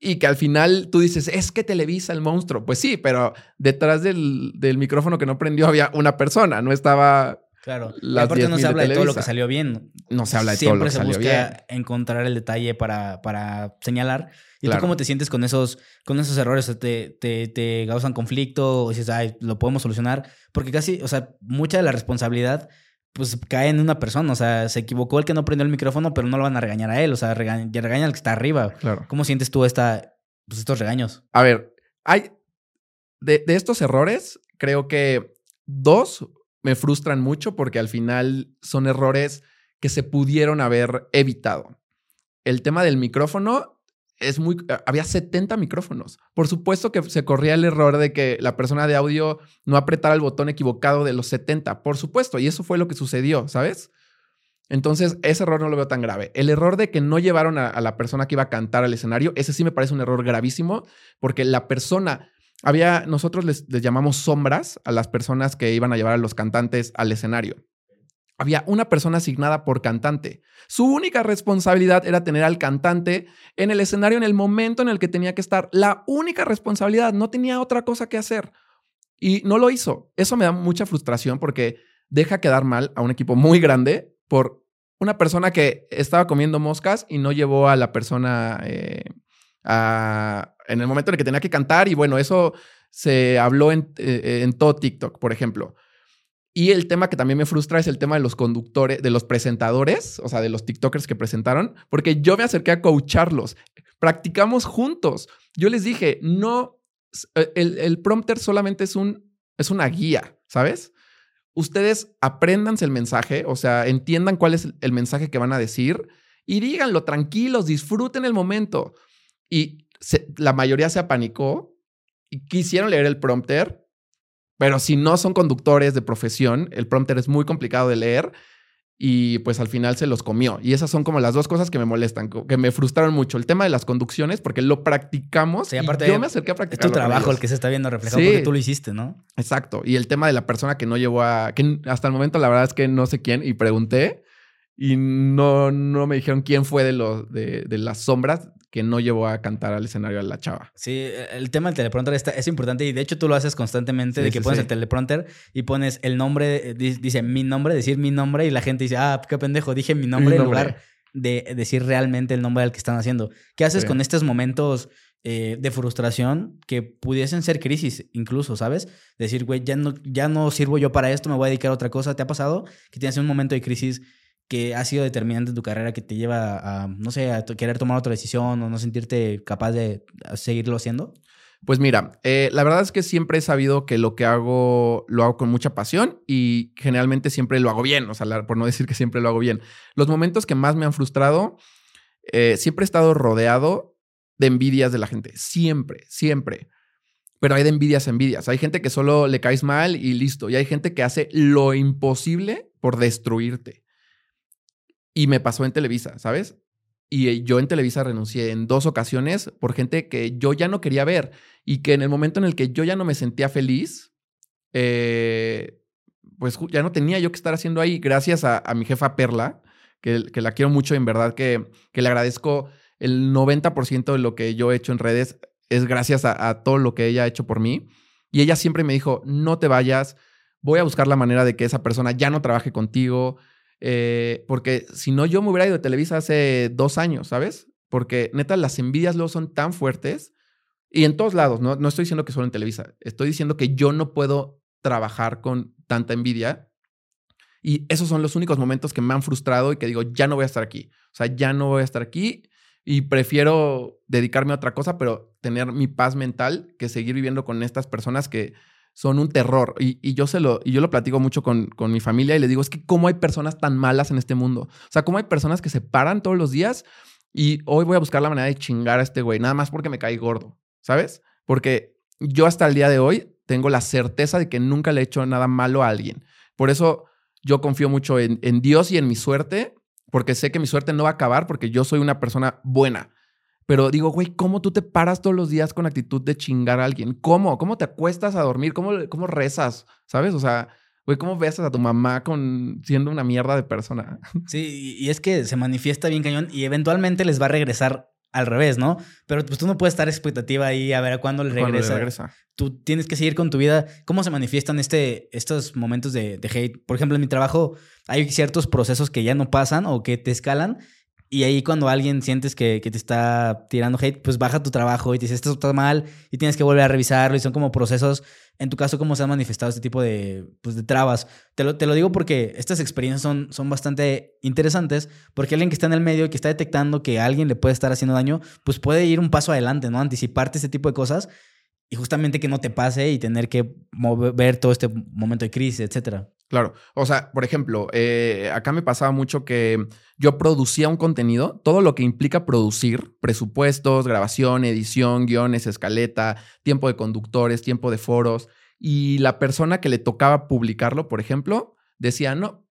y que al final tú dices, es que Televisa el monstruo. Pues sí, pero detrás del, del micrófono que no prendió había una persona, no estaba Claro. Las aparte no se habla de, todo lo que salió bien. No se habla de todo lo que salió bien. Siempre se busca encontrar el detalle para, para señalar. ¿Y tú cómo te sientes con esos, con esos errores? ¿Te, te, te causan conflicto? ¿O dices, ay, lo podemos solucionar? Porque casi, o sea, mucha de la responsabilidad pues cae en una persona. O sea, se equivocó el que no prendió el micrófono, pero no lo van a regañar a él. O sea, regaña, regaña al que está arriba. Claro. ¿Cómo sientes tú esta, pues, estos regaños? A ver, hay... De, de estos errores, creo que dos me frustran mucho porque al final son errores que se pudieron haber evitado. El tema del micrófono es muy... Había 70 micrófonos. Por supuesto que se corría el error de que la persona de audio no apretara el botón equivocado de los 70. Por supuesto. Y eso fue lo que sucedió, ¿sabes? Entonces, ese error no lo veo tan grave. El error de que no llevaron a, la persona que iba a cantar al escenario, ese sí me parece un error gravísimo, porque la persona, había, nosotros les, les llamamos sombras a las personas que iban a llevar a los cantantes al escenario. Había una persona asignada por cantante. Su única responsabilidad era tener al cantante en el escenario en el momento en el que tenía que estar. La única responsabilidad, no tenía otra cosa que hacer. Y no lo hizo. Eso me da mucha frustración porque deja quedar mal a un equipo muy grande por una persona que estaba comiendo moscas y no llevó a la persona eh, en el momento en el que tenía que cantar. Y bueno, eso se habló en, eh, en todo TikTok, por ejemplo. Y el tema que también me frustra es el tema de los conductores, de los presentadores, o sea, de los TikTokers que presentaron, porque yo me acerqué a coacharlos. Practicamos juntos. Yo les dije, no, eh, el, prompter solamente es, un, es una guía, ¿sabes? Ustedes apréndanse el mensaje, o sea, entiendan cuál es el mensaje que van a decir y díganlo tranquilos, disfruten el momento. Y la mayoría se apanicó y quisieron leer el prompter pero si no son conductores de profesión, el prompter es muy complicado de leer y pues al final se los comió. Y esas son como las dos cosas que me molestan, que me frustraron mucho. El tema de las conducciones, porque lo practicamos. y yo me acerqué a practicar. Es tu trabajo el que se está viendo reflejado porque tú lo hiciste, ¿no? Exacto. Y el tema de la persona que no llevó a. que hasta el momento la verdad es que no sé quién y pregunté y no, no me dijeron quién fue de, los, de, de las sombras que no llevó a cantar al escenario a la chava. Sí, e, el tema del teleprompter está, es importante y de hecho tú lo haces constantemente de que pones el teleprompter y pones el nombre, dice mi nombre, decir mi nombre y la gente dice, ah, qué pendejo, dije mi nombre, en lugar de decir realmente el nombre al que están haciendo. ¿Qué haces con estos momentos eh, de frustración que pudiesen ser crisis incluso, ¿sabes? Decir, güey, ya no, ya no sirvo yo para esto, me voy a dedicar a otra cosa. ¿Te ha pasado que tienes un momento de crisis que ha sido determinante en tu carrera que te lleva a, no sé, a querer tomar otra decisión o no sentirte capaz de seguirlo haciendo? Pues mira, eh, la verdad es que siempre he sabido que lo que hago lo hago con mucha pasión y generalmente siempre lo hago bien, o sea, por no decir que siempre lo hago bien. Los momentos que más me han frustrado, eh, siempre he estado rodeado de envidias de la gente, siempre, siempre. Pero hay de envidias envidias. Hay gente que solo le caes mal y listo. Y hay gente que hace lo imposible por destruirte. Y me pasó en Televisa, ¿sabes? Y eh, yo en Televisa renuncié en dos ocasiones por gente que yo ya no quería ver y que en el momento en el que yo ya no me sentía feliz, eh, pues ya no tenía yo que estar haciendo ahí. Gracias a, mi jefa Perla, que, que, la quiero mucho, en verdad que, que le agradezco el 90% de lo que yo he hecho en redes, es gracias a, a todo lo que ella ha hecho por mí. Y ella siempre me dijo, no te vayas, voy a buscar la manera de que esa persona ya no trabaje contigo. Eh, porque si no, yo me hubiera ido de Televisa hace dos años, ¿sabes? Porque neta, las envidias luego son tan fuertes y en todos lados, no, no estoy diciendo que solo en Televisa, estoy diciendo que yo no puedo trabajar con tanta envidia y esos son los únicos momentos que me han frustrado y que digo, ya no voy a estar aquí. O sea, ya no voy a estar aquí y prefiero dedicarme a otra cosa, pero tener mi paz mental que seguir viviendo con estas personas que son un terror. Y, yo se lo, y yo lo platico mucho con, con, mi familia y les digo, es que cómo hay personas tan malas en este mundo. O sea, cómo hay personas que se paran todos los días y hoy voy a buscar la manera de chingar a este güey, nada más porque me cae gordo, ¿sabes? Porque yo hasta el día de hoy tengo la certeza de que nunca le he hecho nada malo a alguien. Por eso yo confío mucho en, en Dios y en mi suerte, porque sé que mi suerte no va a acabar porque yo soy una persona buena. Pero digo, güey, ¿cómo tú te paras todos los días con actitud de chingar a alguien? ¿Cómo? ¿Cómo te acuestas a dormir? ¿Cómo, cómo rezas? ¿Sabes? O sea, güey, ¿cómo besas a tu mamá con siendo una mierda de persona? Sí, y es que se manifiesta bien cañón y eventualmente les va a regresar al revés, ¿no? Pero pues tú no puedes estar expectativa ahí a ver a cuándo le regresa. regresa. Tú tienes que seguir con tu vida. ¿Cómo se manifiestan este, estos momentos de, de hate? Por ejemplo, en mi trabajo hay ciertos procesos que ya no pasan o que te escalan y ahí cuando alguien sientes que, te está tirando hate, pues baja tu trabajo y te dice, esto está mal y tienes que volver a revisarlo y son como procesos. En tu caso, ¿cómo se han manifestado este tipo de, pues, de trabas? Te lo, te lo digo porque estas experiencias son, son bastante interesantes porque alguien que está en el medio y que está detectando que alguien le puede estar haciendo daño, pues puede ir un paso adelante, ¿no? Anticiparte este tipo de cosas y justamente que no te pase y tener que mover todo este momento de crisis, etcétera. Claro. O sea, por ejemplo, eh, acá me pasaba mucho que yo producía un contenido, todo lo que implica producir, presupuestos, grabación, edición, guiones, escaleta, tiempo de conductores, tiempo de foros, y la persona que le tocaba publicarlo, por ejemplo, decía, no,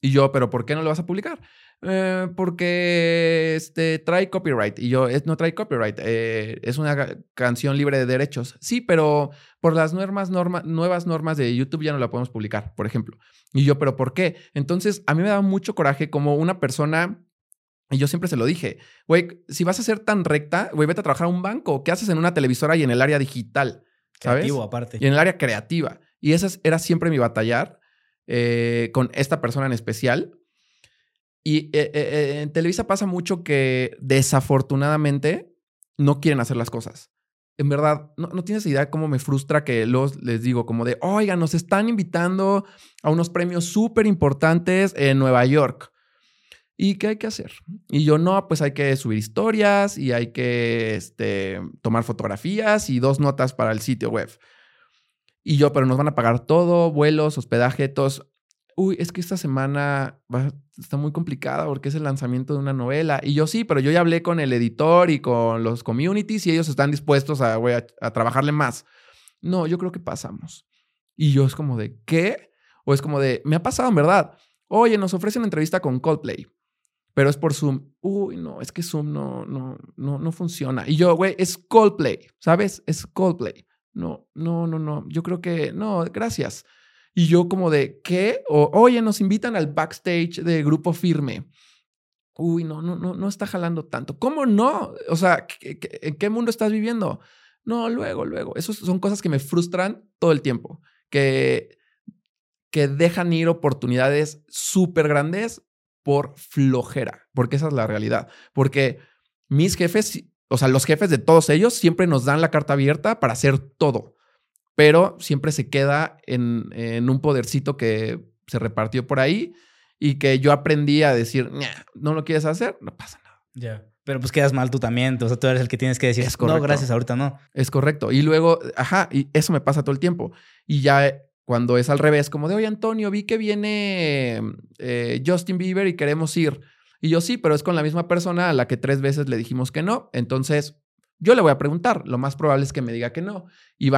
Y yo, ¿pero por qué no lo vas a publicar? Eh, porque este, trae copyright. Y yo, es, no trae copyright. Eh, es una canción libre de derechos. Sí, pero por las nuevas, nuevas normas de YouTube ya no la podemos publicar, por ejemplo. Y yo, ¿pero por qué? Entonces, a mí me da mucho coraje como una persona y yo siempre se lo dije, güey, si vas a ser tan recta, güey, vete a trabajar a un banco. ¿Qué haces en una televisora y en el área digital? ¿sabes? Creativo, aparte. Y en el área creativa. Y esa era siempre mi batallar eh, con esta persona en especial. Y eh, eh, en Televisa pasa mucho que desafortunadamente no quieren hacer las cosas. En verdad, no, no tienes idea cómo me frustra que los les digo como de, oiga, nos están invitando a unos premios súper importantes en Nueva York. ¿Y qué hay que hacer? Y yo, no, pues hay que subir historias y hay que este, tomar fotografías y dos notas para el sitio web. Y yo, pero nos van a pagar todo, vuelos, hospedaje, todos. Uy, es que esta semana está muy complicada porque es el lanzamiento de una novela. Y yo sí, pero yo ya hablé con el editor y con los communities y ellos están dispuestos a, a, trabajarle más. No, yo creo que pasamos. Y yo es como de, ¿qué? O es como de, me ha pasado en verdad. Oye, nos ofrecen una entrevista con Coldplay pero es por Zoom. Uy, no, es que Zoom no, no, no, no funciona. Y yo, güey, es Coldplay, ¿sabes? Es Coldplay. No, no, no, no. Yo creo que no, gracias. Y yo como de, ¿qué? O, oye, nos invitan al backstage de Grupo Firme. Uy, no, no, no, no está jalando tanto. ¿Cómo no? O sea, en qué mundo estás viviendo? No, luego, luego. Esas son cosas que me frustran todo el tiempo. Que, que dejan ir oportunidades súper grandes por flojera, porque esa es la realidad. Porque mis jefes, o sea, los jefes de todos ellos siempre nos dan la carta abierta para hacer todo, pero siempre se queda en, un podercito que se repartió por ahí y que yo aprendí a decir, no lo quieres hacer, no pasa nada. Ya. Pero pues quedas mal tú también. O sea, tú eres el que tienes que decir, no, gracias, ahorita no. Es correcto. Y luego, ajá, y eso me pasa todo el tiempo. Y ya cuando es al revés, como de, oye, Antonio, vi que viene eh, Justin Bieber y queremos ir. Y yo sí, pero es con la misma persona a la que tres veces le dijimos que no. Entonces, yo le voy a preguntar. Lo más probable es que me diga que no. Y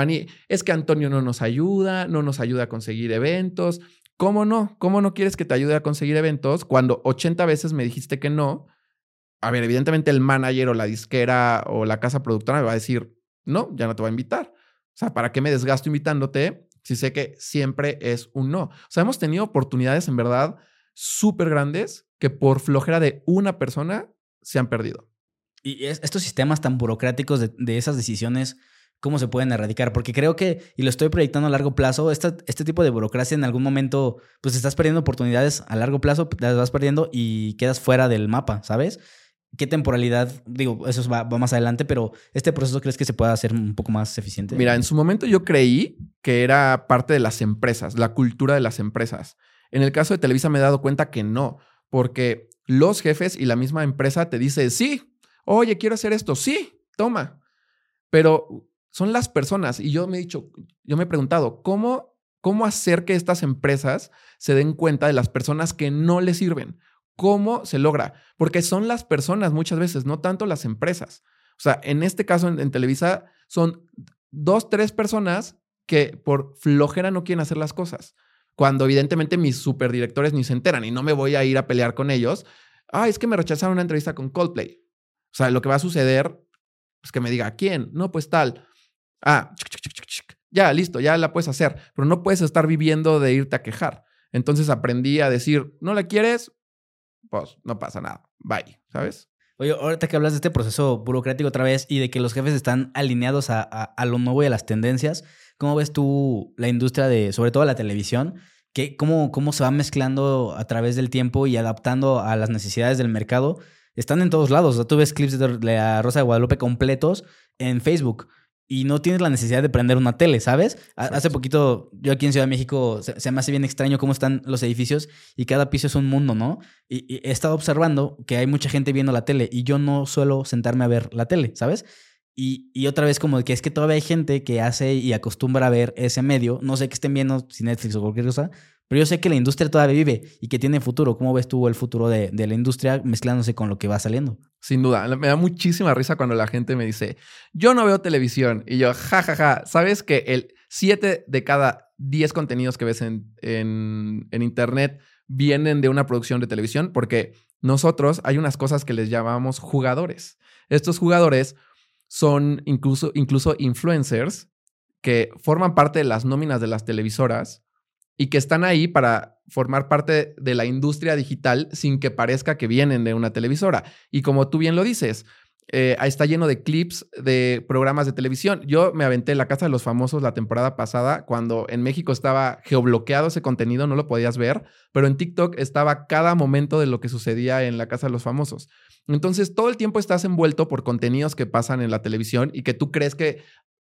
es que Antonio no nos ayuda, no nos ayuda a conseguir eventos. ¿Cómo no? ¿Cómo no quieres que te ayude a conseguir eventos cuando 80 veces me dijiste que no? A ver, evidentemente el manager o la disquera o la casa productora me va a decir, no, ya no te va a invitar. O sea, ¿para qué me desgasto invitándote si sé que siempre es un no. O sea, hemos tenido oportunidades en verdad súper grandes que por flojera de una persona se han perdido. Y estos sistemas tan burocráticos de, esas decisiones, ¿cómo se pueden erradicar? Porque creo que, y lo estoy proyectando a largo plazo, este tipo de burocracia en algún momento, pues estás perdiendo oportunidades a largo plazo, las vas perdiendo y quedas fuera del mapa, ¿sabes? ¿Qué temporalidad? Digo, eso va, más adelante, pero ¿este proceso crees que se pueda hacer un poco más eficiente? Mira, en su momento yo creí que era parte de las empresas, la cultura de las empresas. En el caso de Televisa me he dado cuenta que no, porque los jefes y la misma empresa te dicen, sí, oye, quiero hacer esto, sí, toma. Pero son las personas y yo me he dicho, yo me he preguntado, ¿cómo, cómo hacer que estas empresas se den cuenta de las personas que no les sirven? ¿Cómo se logra? Porque son las personas muchas veces, no tanto las empresas. O sea, en este caso en, Televisa son dos, tres personas que por flojera no quieren hacer las cosas. Cuando evidentemente mis superdirectores ni se enteran y no me voy a ir a pelear con ellos. Ah, es que me rechazaron una entrevista con Coldplay. O sea, lo que va a suceder es que me diga, ¿quién? No, pues tal. Ah, ya, listo, ya la puedes hacer, pero no puedes estar viviendo de irte a quejar. Entonces aprendí a decir, ¿no la quieres? pues no pasa nada. Bye, ¿sabes? Oye, ahorita que hablas de este proceso burocrático otra vez y de que los jefes están alineados a, a, lo nuevo y a las tendencias, ¿cómo ves tú la industria de, sobre todo la televisión? ¿Qué, cómo, ¿Cómo se va mezclando a través del tiempo y adaptando a las necesidades del mercado? Están en todos lados. O sea, tú ves clips de la Rosa de Guadalupe completos en Facebook y no tienes la necesidad de prender una tele, ¿sabes? Hace poquito, yo aquí en Ciudad de México, se, me hace bien extraño cómo están los edificios y cada piso es un mundo, ¿no? Y, he estado observando que hay mucha gente viendo la tele y yo no suelo sentarme a ver la tele, ¿sabes? Y, y otra vez como que es que todavía hay gente que hace y acostumbra a ver ese medio, no sé que estén viendo si Netflix o cualquier cosa, pero yo sé que la industria todavía vive y que tiene futuro. ¿Cómo ves tú el futuro de, la industria mezclándose con lo que va saliendo? Sin duda, me da muchísima risa cuando la gente me dice, yo no veo televisión. Y yo, jajaja, ja, ja. ¿sabes que el 7 de cada 10 contenidos que ves en, en, Internet vienen de una producción de televisión, porque nosotros hay unas cosas que les llamamos jugadores. Estos jugadores son incluso, incluso influencers que forman parte de las nóminas de las televisoras y que están ahí para formar parte de la industria digital sin que parezca que vienen de una televisora. Y como tú bien lo dices, eh, está lleno de clips de programas de televisión. Yo me aventé La Casa de los Famosos la temporada pasada, cuando en México estaba geobloqueado ese contenido, no lo podías ver, pero en TikTok estaba cada momento de lo que sucedía en La Casa de los Famosos. Entonces, todo el tiempo estás envuelto por contenidos que pasan en la televisión y que tú crees que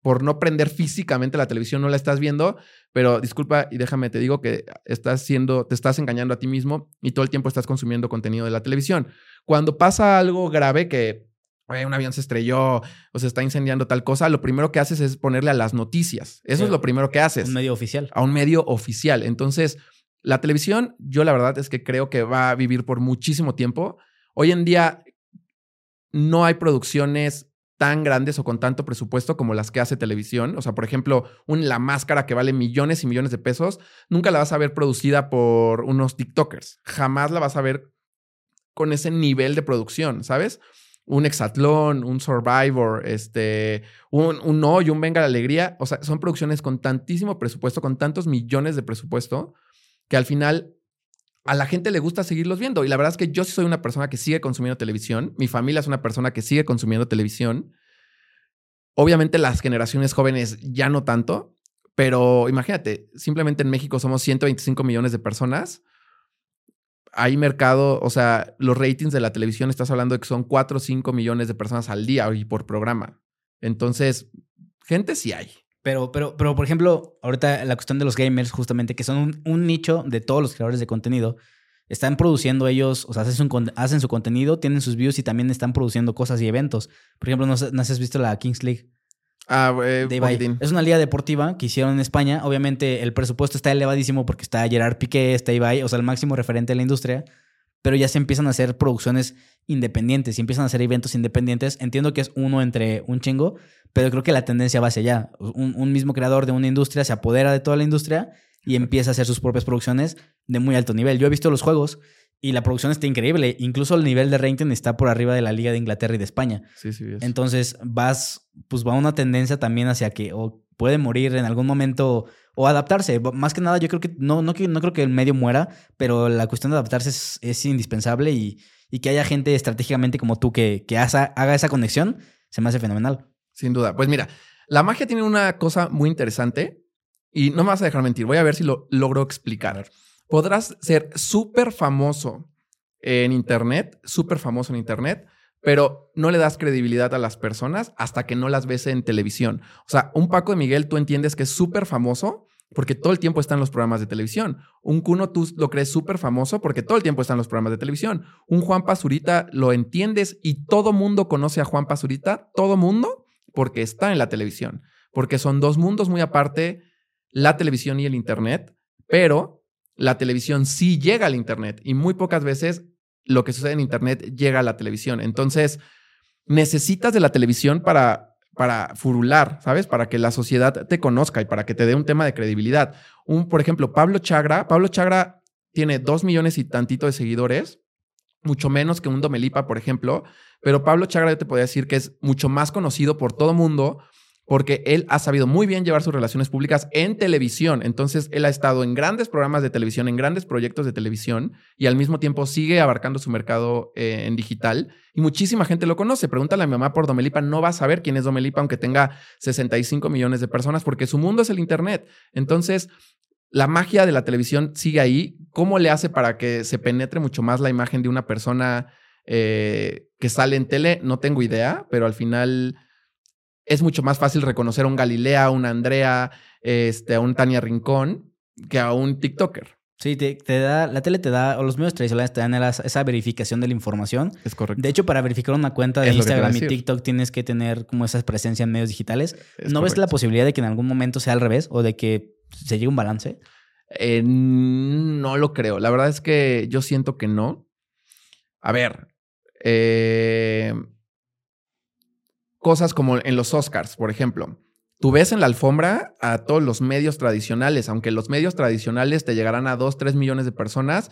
por no prender físicamente la televisión no la estás viendo, pero disculpa y déjame te digo que estás siendo te estás engañando a ti mismo y todo el tiempo estás consumiendo contenido de la televisión. Cuando pasa algo grave que un avión se estrelló o se está incendiando tal cosa, lo primero que haces es ponerle a las noticias. Eso es lo primero que haces. Un medio oficial. A un medio oficial. Entonces, la televisión, yo la verdad es que creo que va a vivir por muchísimo tiempo. Hoy en día no hay producciones tan grandes o con tanto presupuesto como las que hace televisión. O sea, por ejemplo, un La Máscara que vale millones y millones de pesos, nunca la vas a ver producida por unos TikTokers. Jamás la vas a ver con ese nivel de producción, ¿sabes? Un Exatlón, un Survivor, este, un, un No y un Venga la Alegría. O sea, son producciones con tantísimo presupuesto, con tantos millones de presupuesto, que al final a la gente le gusta seguirlos viendo. Y la verdad es que yo sí soy una persona que sigue consumiendo televisión. Mi familia es una persona que sigue consumiendo televisión. Obviamente las generaciones jóvenes ya no tanto, pero imagínate, simplemente en México somos 125 millones de personas. Hay mercado, o sea, los ratings de la televisión, estás hablando de que son 4 o 5 millones de personas al día y por programa. Entonces, gente sí hay. Pero, pero, pero, por ejemplo, ahorita la cuestión de los gamers, justamente, que son un, nicho de todos los creadores de contenido, están produciendo ellos, o sea, hacen su, hacen su, contenido, tienen sus views y también están produciendo cosas y eventos. Por ejemplo, no, no has visto la Kings League. Ah, eh, es una liga deportiva que hicieron en España. Obviamente el presupuesto está elevadísimo porque está Gerard Piqué, está Ibai, o sea, el máximo referente de la industria pero ya se empiezan a hacer producciones independientes y empiezan a hacer eventos independientes. Entiendo que es uno entre un chingo, pero creo que la tendencia va hacia allá. Un, mismo creador de una industria se apodera de toda la industria y empieza a hacer sus propias producciones de muy alto nivel. Yo he visto los juegos y la producción está increíble. Incluso el nivel de rating está por arriba de la Liga de Inglaterra y de España. Sí, sí. Entonces vas, pues va una tendencia también hacia que o puede morir en algún momento o adaptarse. Más que nada, yo creo que no, no, no creo que el medio muera, pero la cuestión de adaptarse es, indispensable y, que haya gente estratégicamente como tú que, que haga esa conexión, se me hace fenomenal. Sin duda. Pues mira, la magia tiene una cosa muy interesante y no me vas a dejar mentir. Voy a ver si lo logro explicar. Podrás ser súper famoso en Internet, súper famoso en Internet, pero no le das credibilidad a las personas hasta que no las ves en televisión. O sea, un Paco de Miguel tú entiendes que es súper famoso porque todo el tiempo está en los programas de televisión. Un Cuno tú lo crees súper famoso porque todo el tiempo está en los programas de televisión. Un Juan Pazurita lo entiendes y todo mundo conoce a Juan Pazurita, todo mundo, porque está en la televisión. Porque son dos mundos muy aparte, la televisión y el Internet, pero la televisión sí llega al Internet y muy pocas veces lo que sucede en Internet llega a la televisión. Entonces, necesitas de la televisión para, para furular, ¿sabes? Para que la sociedad te conozca y para que te dé un tema de credibilidad. Un, por ejemplo, Pablo Chagra. Pablo Chagra tiene dos millones y tantito de seguidores, mucho menos que un Domelipa, por ejemplo. Pero Pablo Chagra yo te podría decir que es mucho más conocido por todo mundo porque él ha sabido muy bien llevar sus relaciones públicas en televisión. Entonces, él ha estado en grandes programas de televisión, en grandes proyectos de televisión y al mismo tiempo sigue abarcando su mercado eh, en digital. Y muchísima gente lo conoce. Pregúntale a mi mamá por Domelipa, no va a saber quién es Domelipa, aunque tenga 65 millones de personas, porque su mundo es el Internet. Entonces, la magia de la televisión sigue ahí. ¿Cómo le hace para que se penetre mucho más la imagen de una persona eh, que sale en tele? No tengo idea, pero al final es mucho más fácil reconocer a un Galilea, a un Andrea, este, a un Tania Rincón, que a un TikToker. Sí, te, da, la tele te da, o los medios tradicionales te dan esa verificación de la información. Es correcto. De hecho, para verificar una cuenta de Instagram y TikTok tienes que tener como esa presencia en medios digitales. ¿No ves la posibilidad de que en algún momento sea al revés o de que se llegue un balance? Eh, no lo creo. La verdad es que yo siento que no. A ver, eh, cosas como en los Oscars, por ejemplo. Tú ves en la alfombra a todos los medios tradicionales, aunque los medios tradicionales te llegarán a 2, 3 millones de personas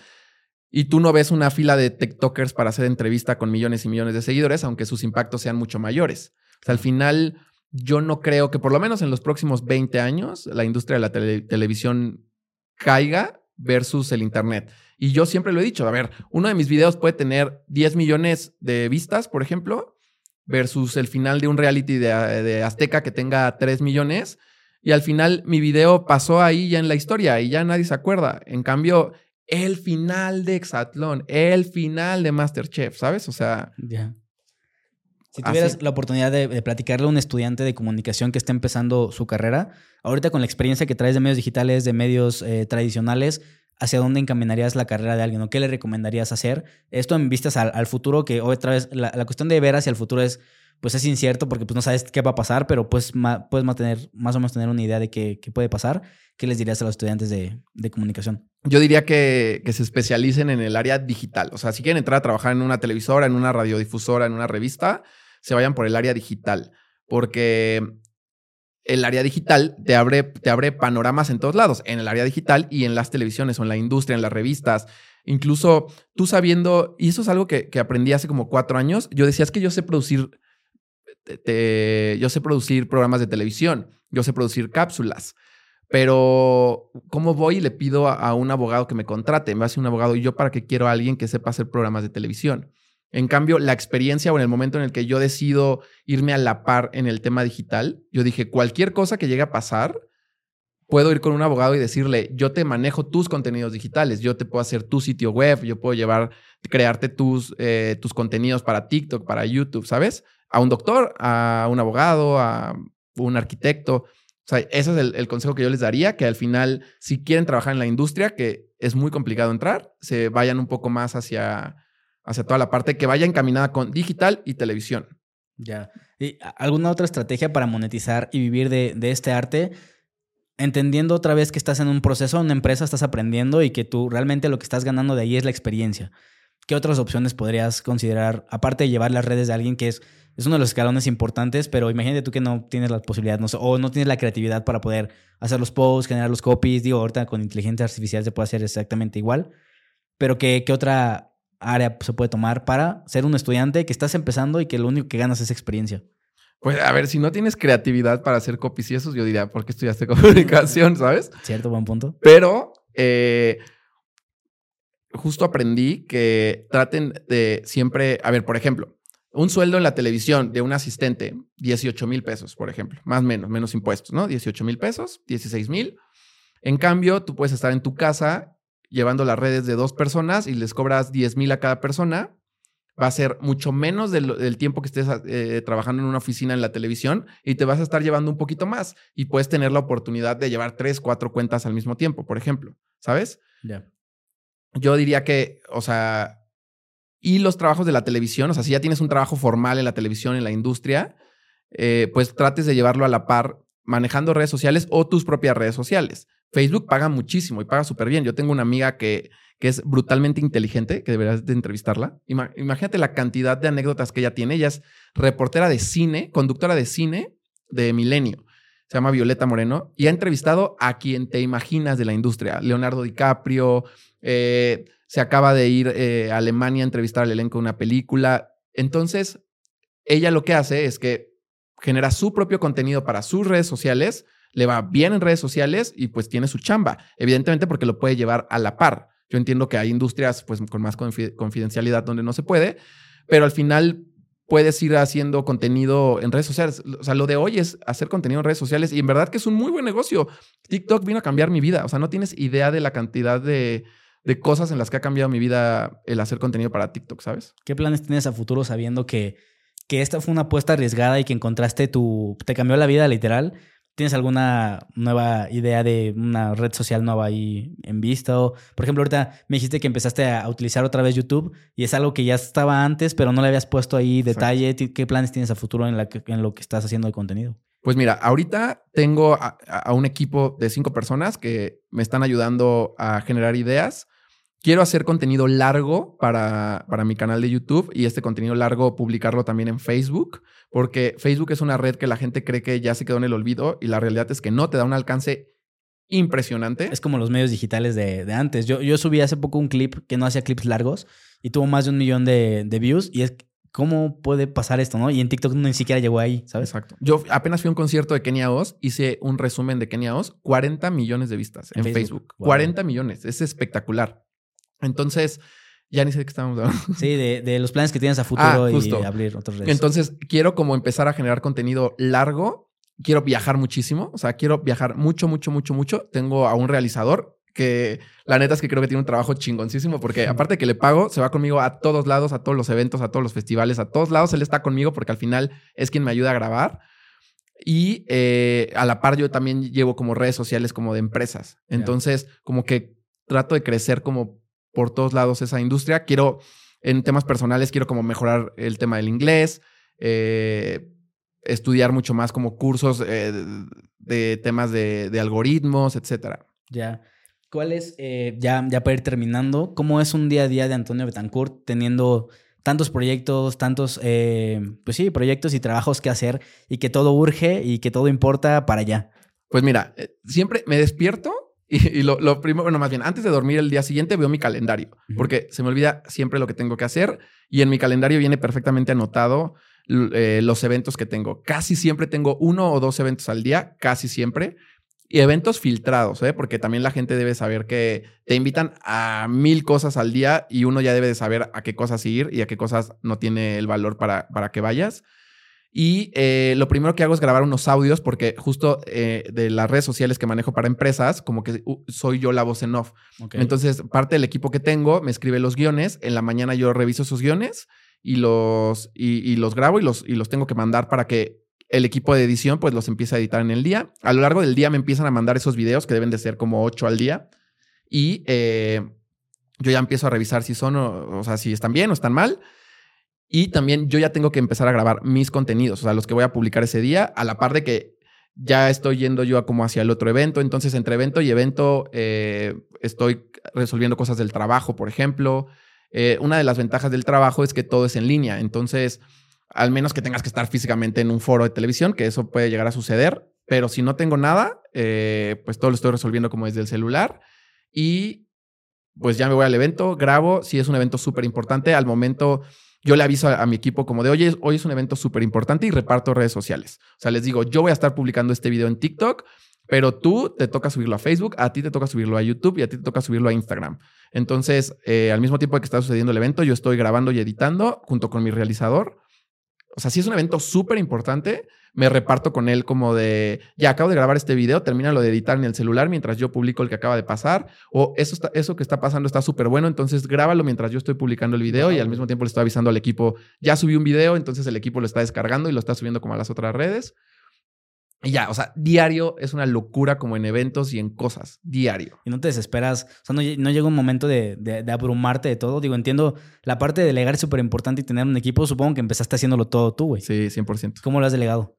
y tú no ves una fila de TikTokers para hacer entrevista con millones y millones de seguidores, aunque sus impactos sean mucho mayores. Al final, yo no creo que por lo menos en los próximos 20 años la industria de la televisión caiga versus el Internet. Y yo siempre lo he dicho, a ver, uno de mis videos puede tener 10 millones de vistas, por ejemplo, versus el final de un reality de, Azteca que tenga 3 millones. Y al final mi video pasó ahí ya en la historia y ya nadie se acuerda. En cambio, el final de Exatlón, el final de Masterchef, ¿sabes? O sea... Ya. Si tuvieras la oportunidad de, platicarle a un estudiante de comunicación que está empezando su carrera, ahorita con la experiencia que traes de medios digitales, de medios eh, tradicionales, ¿hacia dónde encaminarías la carrera de alguien o qué le recomendarías hacer? Esto en vistas al, futuro, que otra vez la, cuestión de ver hacia el futuro es, pues es incierto porque pues no sabes qué va a pasar, pero pues puedes mantener, más o menos tener una idea de qué, puede pasar. ¿Qué les dirías a los estudiantes de, comunicación? Yo diría que, que, se especialicen en el área digital. O sea, si quieren entrar a trabajar en una televisora, en una radiodifusora, en una revista, se vayan por el área digital. Porque el área digital te abre, te abre panoramas en todos lados, en el área digital y en las televisiones o en la industria, en las revistas. Incluso tú sabiendo, y eso es algo que, aprendí hace como cuatro años, yo decía, es que yo sé producir, yo sé producir programas de televisión, yo sé producir cápsulas, pero ¿cómo voy y le pido a, a un abogado que me contrate? Me hace un abogado y yo para qué quiero a alguien que sepa hacer programas de televisión. En cambio, la experiencia o en el momento en el que yo decido irme a la par en el tema digital, yo dije, cualquier cosa que llegue a pasar, puedo ir con un abogado y decirle, yo te manejo tus contenidos digitales, yo te puedo hacer tu sitio web, yo puedo llevar, crearte tus, eh, tus contenidos para TikTok, para YouTube, ¿sabes? A un doctor, a un abogado, a un arquitecto. O sea, ese es el, el, consejo que yo les daría, que al final, si quieren trabajar en la industria, que es muy complicado entrar, se vayan un poco más hacia hacia toda la parte que vaya encaminada con digital y televisión. Ya. ¿Y alguna otra estrategia para monetizar y vivir de, este arte? Entendiendo otra vez que estás en un proceso, en una empresa, estás aprendiendo y que tú realmente lo que estás ganando de ahí es la experiencia. ¿Qué otras opciones podrías considerar, aparte de llevar las redes de alguien que es, es uno de los escalones importantes, pero imagínate tú que no tienes la posibilidad, o no tienes la creatividad para poder hacer los posts, generar los copies, digo, ahorita con inteligencia artificial se puede hacer exactamente igual, pero ¿qué, qué otra área se puede tomar para ser un estudiante que estás empezando y que lo único que ganas es experiencia? Pues a ver, si no tienes creatividad para hacer copies y eso, yo diría, ¿por qué estudiaste comunicación, sabes? Cierto, buen punto. Pero eh, justo aprendí que traten de siempre, a ver, por ejemplo, un sueldo en la televisión de un asistente, 18 mil pesos, por ejemplo, más o menos, menos impuestos, ¿no? 18 mil pesos, 16 mil. En cambio, tú puedes estar en tu casa llevando las redes de dos personas y les cobras 10 mil a cada persona, va a ser mucho menos del, tiempo que estés eh, trabajando en una oficina en la televisión y te vas a estar llevando un poquito más y puedes tener la oportunidad de llevar tres, cuatro cuentas al mismo tiempo, por ejemplo, ¿sabes? Ya. Yo diría que, o sea, y los trabajos de la televisión, o sea, si ya tienes un trabajo formal en la televisión, en la industria, eh, pues trates de llevarlo a la par manejando redes sociales o tus propias redes sociales. Facebook paga muchísimo y paga súper bien. Yo tengo una amiga que, que es brutalmente inteligente, que deberías de entrevistarla. imagínate la cantidad de anécdotas que ella tiene. Ella es reportera de cine, conductora de cine de Milenio. Se llama Violeta Moreno y ha entrevistado a quien te imaginas de la industria. Leonardo DiCaprio, eh, se acaba de ir eh, a Alemania a entrevistar al elenco de una película. Entonces, ella lo que hace es que genera su propio contenido para sus redes sociales le va bien en redes sociales y pues tiene su chamba, evidentemente porque lo puede llevar a la par. Yo entiendo que hay industrias pues con más confidencialidad donde no se puede, pero al final puedes ir haciendo contenido en redes sociales. O sea, lo de hoy es hacer contenido en redes sociales y en verdad que es un muy buen negocio. TikTok vino a cambiar mi vida. O sea, no tienes idea de la cantidad de, de cosas en las que ha cambiado mi vida el hacer contenido para TikTok, ¿sabes? ¿Qué planes tienes a futuro sabiendo que, que esta fue una apuesta arriesgada y que encontraste tu... te cambió la vida literal? ¿Tienes alguna nueva idea de una red social nueva ahí en vista? por ejemplo, ahorita me dijiste que empezaste a utilizar otra vez YouTube y es algo que ya estaba antes, pero no le habías puesto ahí detalle. ¿Qué planes tienes a futuro en, la en lo que estás haciendo de contenido? Pues mira, ahorita tengo a, un equipo de cinco personas que me están ayudando a generar ideas quiero hacer contenido largo para, para mi canal de YouTube y este contenido largo publicarlo también en Facebook, porque Facebook es una red que la gente cree que ya se quedó en el olvido y la realidad es que no, te da un alcance impresionante. Es como los medios digitales de, de antes. Yo, yo subí hace poco un clip que no hacía clips largos y tuvo más de un millón de, de views y es ¿cómo puede pasar esto, no? Y en TikTok ni siquiera llegó ahí, ¿sabes? Exacto. Yo apenas fui a un concierto de Kenia Oz, hice un resumen de Kenia Oz, 40 millones de vistas en, En Facebook. Facebook. Wow. 40 millones, es espectacular. Entonces, ya ni sé de qué estábamos hablando. Sí, de, de los planes que tienes a futuro Ah, y abrir otras redes. Entonces, quiero como empezar a generar contenido largo. Quiero viajar muchísimo. O sea, quiero viajar mucho, mucho, mucho, mucho. Tengo a un realizador que la neta es que creo que tiene un trabajo chingoncísimo porque aparte de que le pago, se va conmigo a todos lados, a todos los eventos, a todos los festivales, a todos lados. Él está conmigo porque al final es quien me ayuda a grabar. Y eh, a la par yo también llevo como redes sociales como de empresas. Entonces, como que trato de crecer como por todos lados esa industria. Quiero, en temas personales, quiero como mejorar el tema del inglés, eh, estudiar mucho más como cursos eh, de, temas de, de algoritmos, etcétera. Ya. ¿Cuál es, eh, ya, ya para ir terminando, cómo es un día a día de Antonio Betancourt teniendo tantos proyectos, tantos, eh, pues sí, proyectos y trabajos que hacer y que todo urge y que todo importa para allá? Pues mira, eh, siempre me despierto y, y lo, lo primero, bueno, más bien, antes de dormir el día siguiente veo mi calendario, porque se me olvida siempre lo que tengo que hacer y en mi calendario viene perfectamente anotado eh, los eventos que tengo. Casi siempre tengo uno o dos eventos al día, casi siempre. Y eventos filtrados, ¿eh? porque también la gente debe saber que te invitan a mil cosas al día y uno ya debe de saber a qué cosas ir y a qué cosas no tiene el valor para, para que vayas. Y eh, lo primero que hago es grabar unos audios porque justo eh, de las redes sociales que manejo para empresas, como que uh, soy yo la voz en off. Entonces, parte del equipo que tengo me escribe los guiones. En la mañana yo reviso esos guiones y los, y, y los grabo y los, y los tengo que mandar para que el equipo de edición pues los empiece a editar en el día. A lo largo del día me empiezan a mandar esos videos que deben de ser como 8 al día. Y eh, yo ya empiezo a revisar si son, o, o sea, si están bien o están mal. Y también yo ya tengo que empezar a grabar mis contenidos, o sea, los que voy a publicar ese día, a la par de que ya estoy yendo yo a como hacia el otro evento. Entonces, entre evento y evento, eh, estoy resolviendo cosas del trabajo, por ejemplo. Eh, una de las ventajas del trabajo es que todo es en línea. Entonces, al menos que tengas que estar físicamente en un foro de televisión, que eso puede llegar a suceder. Pero si no tengo nada, eh, pues todo lo estoy resolviendo como desde el celular. Y pues ya me voy al evento, grabo. Si es un evento súper importante, al momento yo le aviso a, mi equipo como de, oye, hoy es un evento súper importante y reparto redes sociales. O sea, les digo, yo voy a estar publicando este video en TikTok, pero tú te toca subirlo a Facebook, a ti te toca subirlo a YouTube y a ti te toca subirlo a Instagram. Entonces, eh, al mismo tiempo que está sucediendo el evento, yo estoy grabando y editando junto con mi realizador. O sea, si es un evento súper importante, me reparto con él como de, ya acabo de grabar este video, termina lo de editar en el celular mientras yo publico el que acaba de pasar, o eso, está, eso que está pasando está súper bueno, entonces grábalo mientras yo estoy publicando el video y al mismo tiempo le estoy avisando al equipo, ya subí un video, entonces el equipo lo está descargando y lo está subiendo como a las otras redes. Y ya, o sea, diario es una locura como en eventos y en cosas, diario. Y no te desesperas. O sea, no, lle- no llega un momento de, de- de abrumarte de todo. Digo, entiendo la parte de delegar es súper importante y tener un equipo. Supongo que empezaste haciéndolo todo tú, güey. Sí, 100%. ¿Cómo lo has delegado?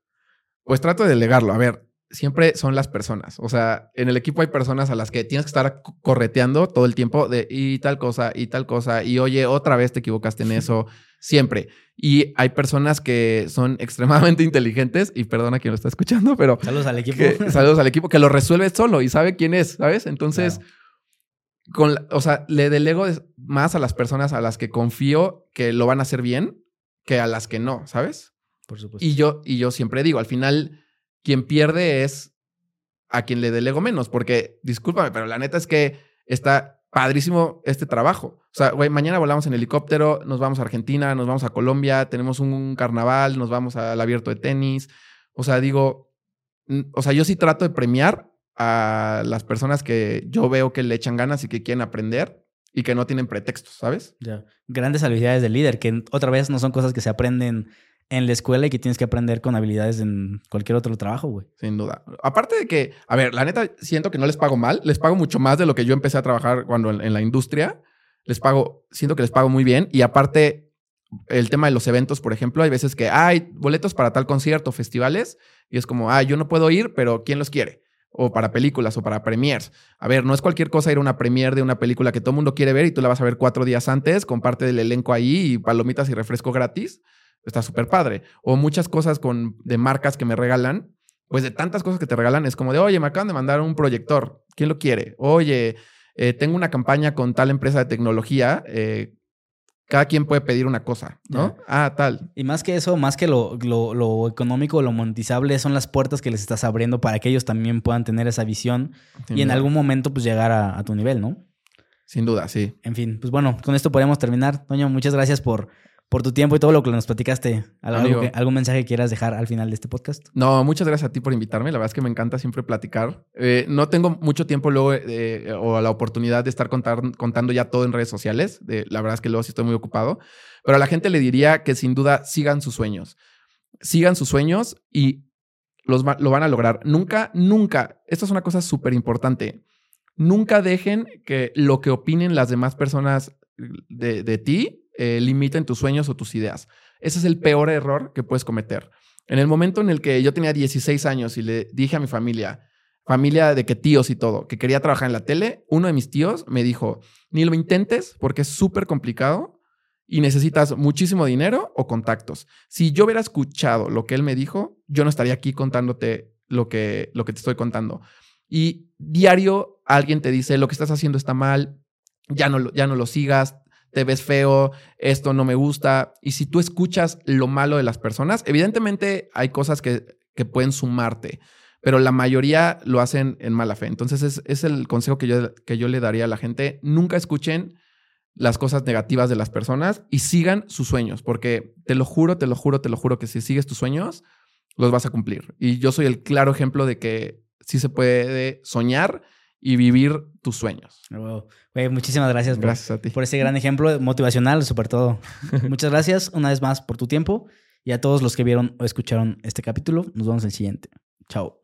Pues trato de delegarlo. A ver, siempre son las personas. O sea, en el equipo hay personas a las que tienes que estar co- correteando todo el tiempo de y tal cosa y tal cosa. Y oye, otra vez te equivocaste en eso. Siempre. Y hay personas que son extremadamente inteligentes y perdona quien lo está escuchando, pero Saludos al equipo. que- saludos al equipo que lo resuelve solo y sabe quién es, ¿sabes? Entonces, Claro. con la- o sea, le delego más a las personas a las que confío que lo van a hacer bien que a las que no, ¿sabes? Por supuesto. Y yo, y yo siempre digo, al final, quien pierde es a quien le delego menos, porque discúlpame, pero la neta es que está padrísimo este trabajo. O sea, güey, mañana volamos en helicóptero, nos vamos a Argentina, nos vamos a Colombia, tenemos un carnaval, nos vamos al abierto de tenis. O sea, digo, mm, o sea, yo sí trato de premiar a las personas que yo veo que le echan ganas y que quieren aprender y que no tienen pretextos, ¿sabes? Ya. Grandes habilidades del líder, que otra vez no son cosas que se aprenden en la escuela y que tienes que aprender con habilidades en cualquier otro trabajo, güey. Sin duda. Aparte de que, a ver, la neta, siento que no les pago mal. Les pago mucho más de lo que yo empecé a trabajar cuando en, la industria. Les pago, siento que les pago muy bien. Y aparte, el tema de los eventos, por ejemplo, hay veces que hay boletos para tal concierto, festivales, y es como, ah, yo no puedo ir, pero ¿quién los quiere? o para películas o para premiers. A ver, no es cualquier cosa ir a una premier de una película que todo el mundo quiere ver y tú la vas a ver cuatro días antes con parte del elenco ahí y palomitas y refresco gratis. Está súper padre. O muchas cosas con, de marcas que me regalan. Pues de tantas cosas que te regalan es como de, oye, me acaban de mandar un proyector. ¿Quién lo quiere? Oye, eh, tengo una campaña con tal empresa de tecnología. Eh, cada quien puede pedir una cosa, ¿no? Ah, tal. Y más que eso, más que lo, lo, económico, lo monetizable, son las puertas que les estás abriendo para que ellos también puedan tener esa visión y en algún momento pues llegar a, a, tu nivel, ¿no? Sin duda, sí. En fin, pues bueno, con esto podemos terminar. Toño, muchas gracias por, por tu tiempo y todo lo que nos platicaste. ¿Algún mensaje que quieras dejar al final de este podcast? No, muchas gracias a ti por invitarme. La verdad es que me encanta siempre platicar. Eh, no tengo mucho tiempo luego eh, o la oportunidad de estar contando ya todo en redes sociales. la verdad es que luego sí estoy muy ocupado. Pero a la gente le diría que sin duda sigan sus sueños. Sigan sus sueños y los lo van a lograr. Nunca, nunca, esto es una cosa súper importante. Nunca dejen que lo que opinen las demás personas de, de ti eh, limiten tus sueños o tus ideas. Ese es el peor error que puedes cometer. En el momento en el que yo tenía 16 años y le dije a mi familia, familia de que tíos y todo, que quería trabajar en la tele, uno de mis tíos me dijo, ni lo intentes porque es súper complicado y necesitas muchísimo dinero o contactos. Si yo hubiera escuchado lo que él me dijo, yo no estaría aquí contándote lo que, lo que te estoy contando. Y diario alguien te dice, lo que estás haciendo está mal, ya no, ya no lo sigas, te ves feo, esto no me gusta. Y si tú escuchas lo malo de las personas, evidentemente hay cosas que, que pueden sumarte, pero la mayoría lo hacen en mala fe. Entonces es, es, el consejo que yo, que yo le daría a la gente. Nunca escuchen las cosas negativas de las personas y sigan sus sueños, porque te lo juro, te lo juro, te lo juro que si sigues tus sueños, los vas a cumplir. Y yo soy el claro ejemplo de que sí se puede soñar y vivir tus sueños. muchísimas gracias, gracias a ti. por ese gran ejemplo motivacional, sobre todo. Muchas gracias una vez más por tu tiempo y a todos los que vieron o escucharon este capítulo. Nos vemos en el siguiente. Chao.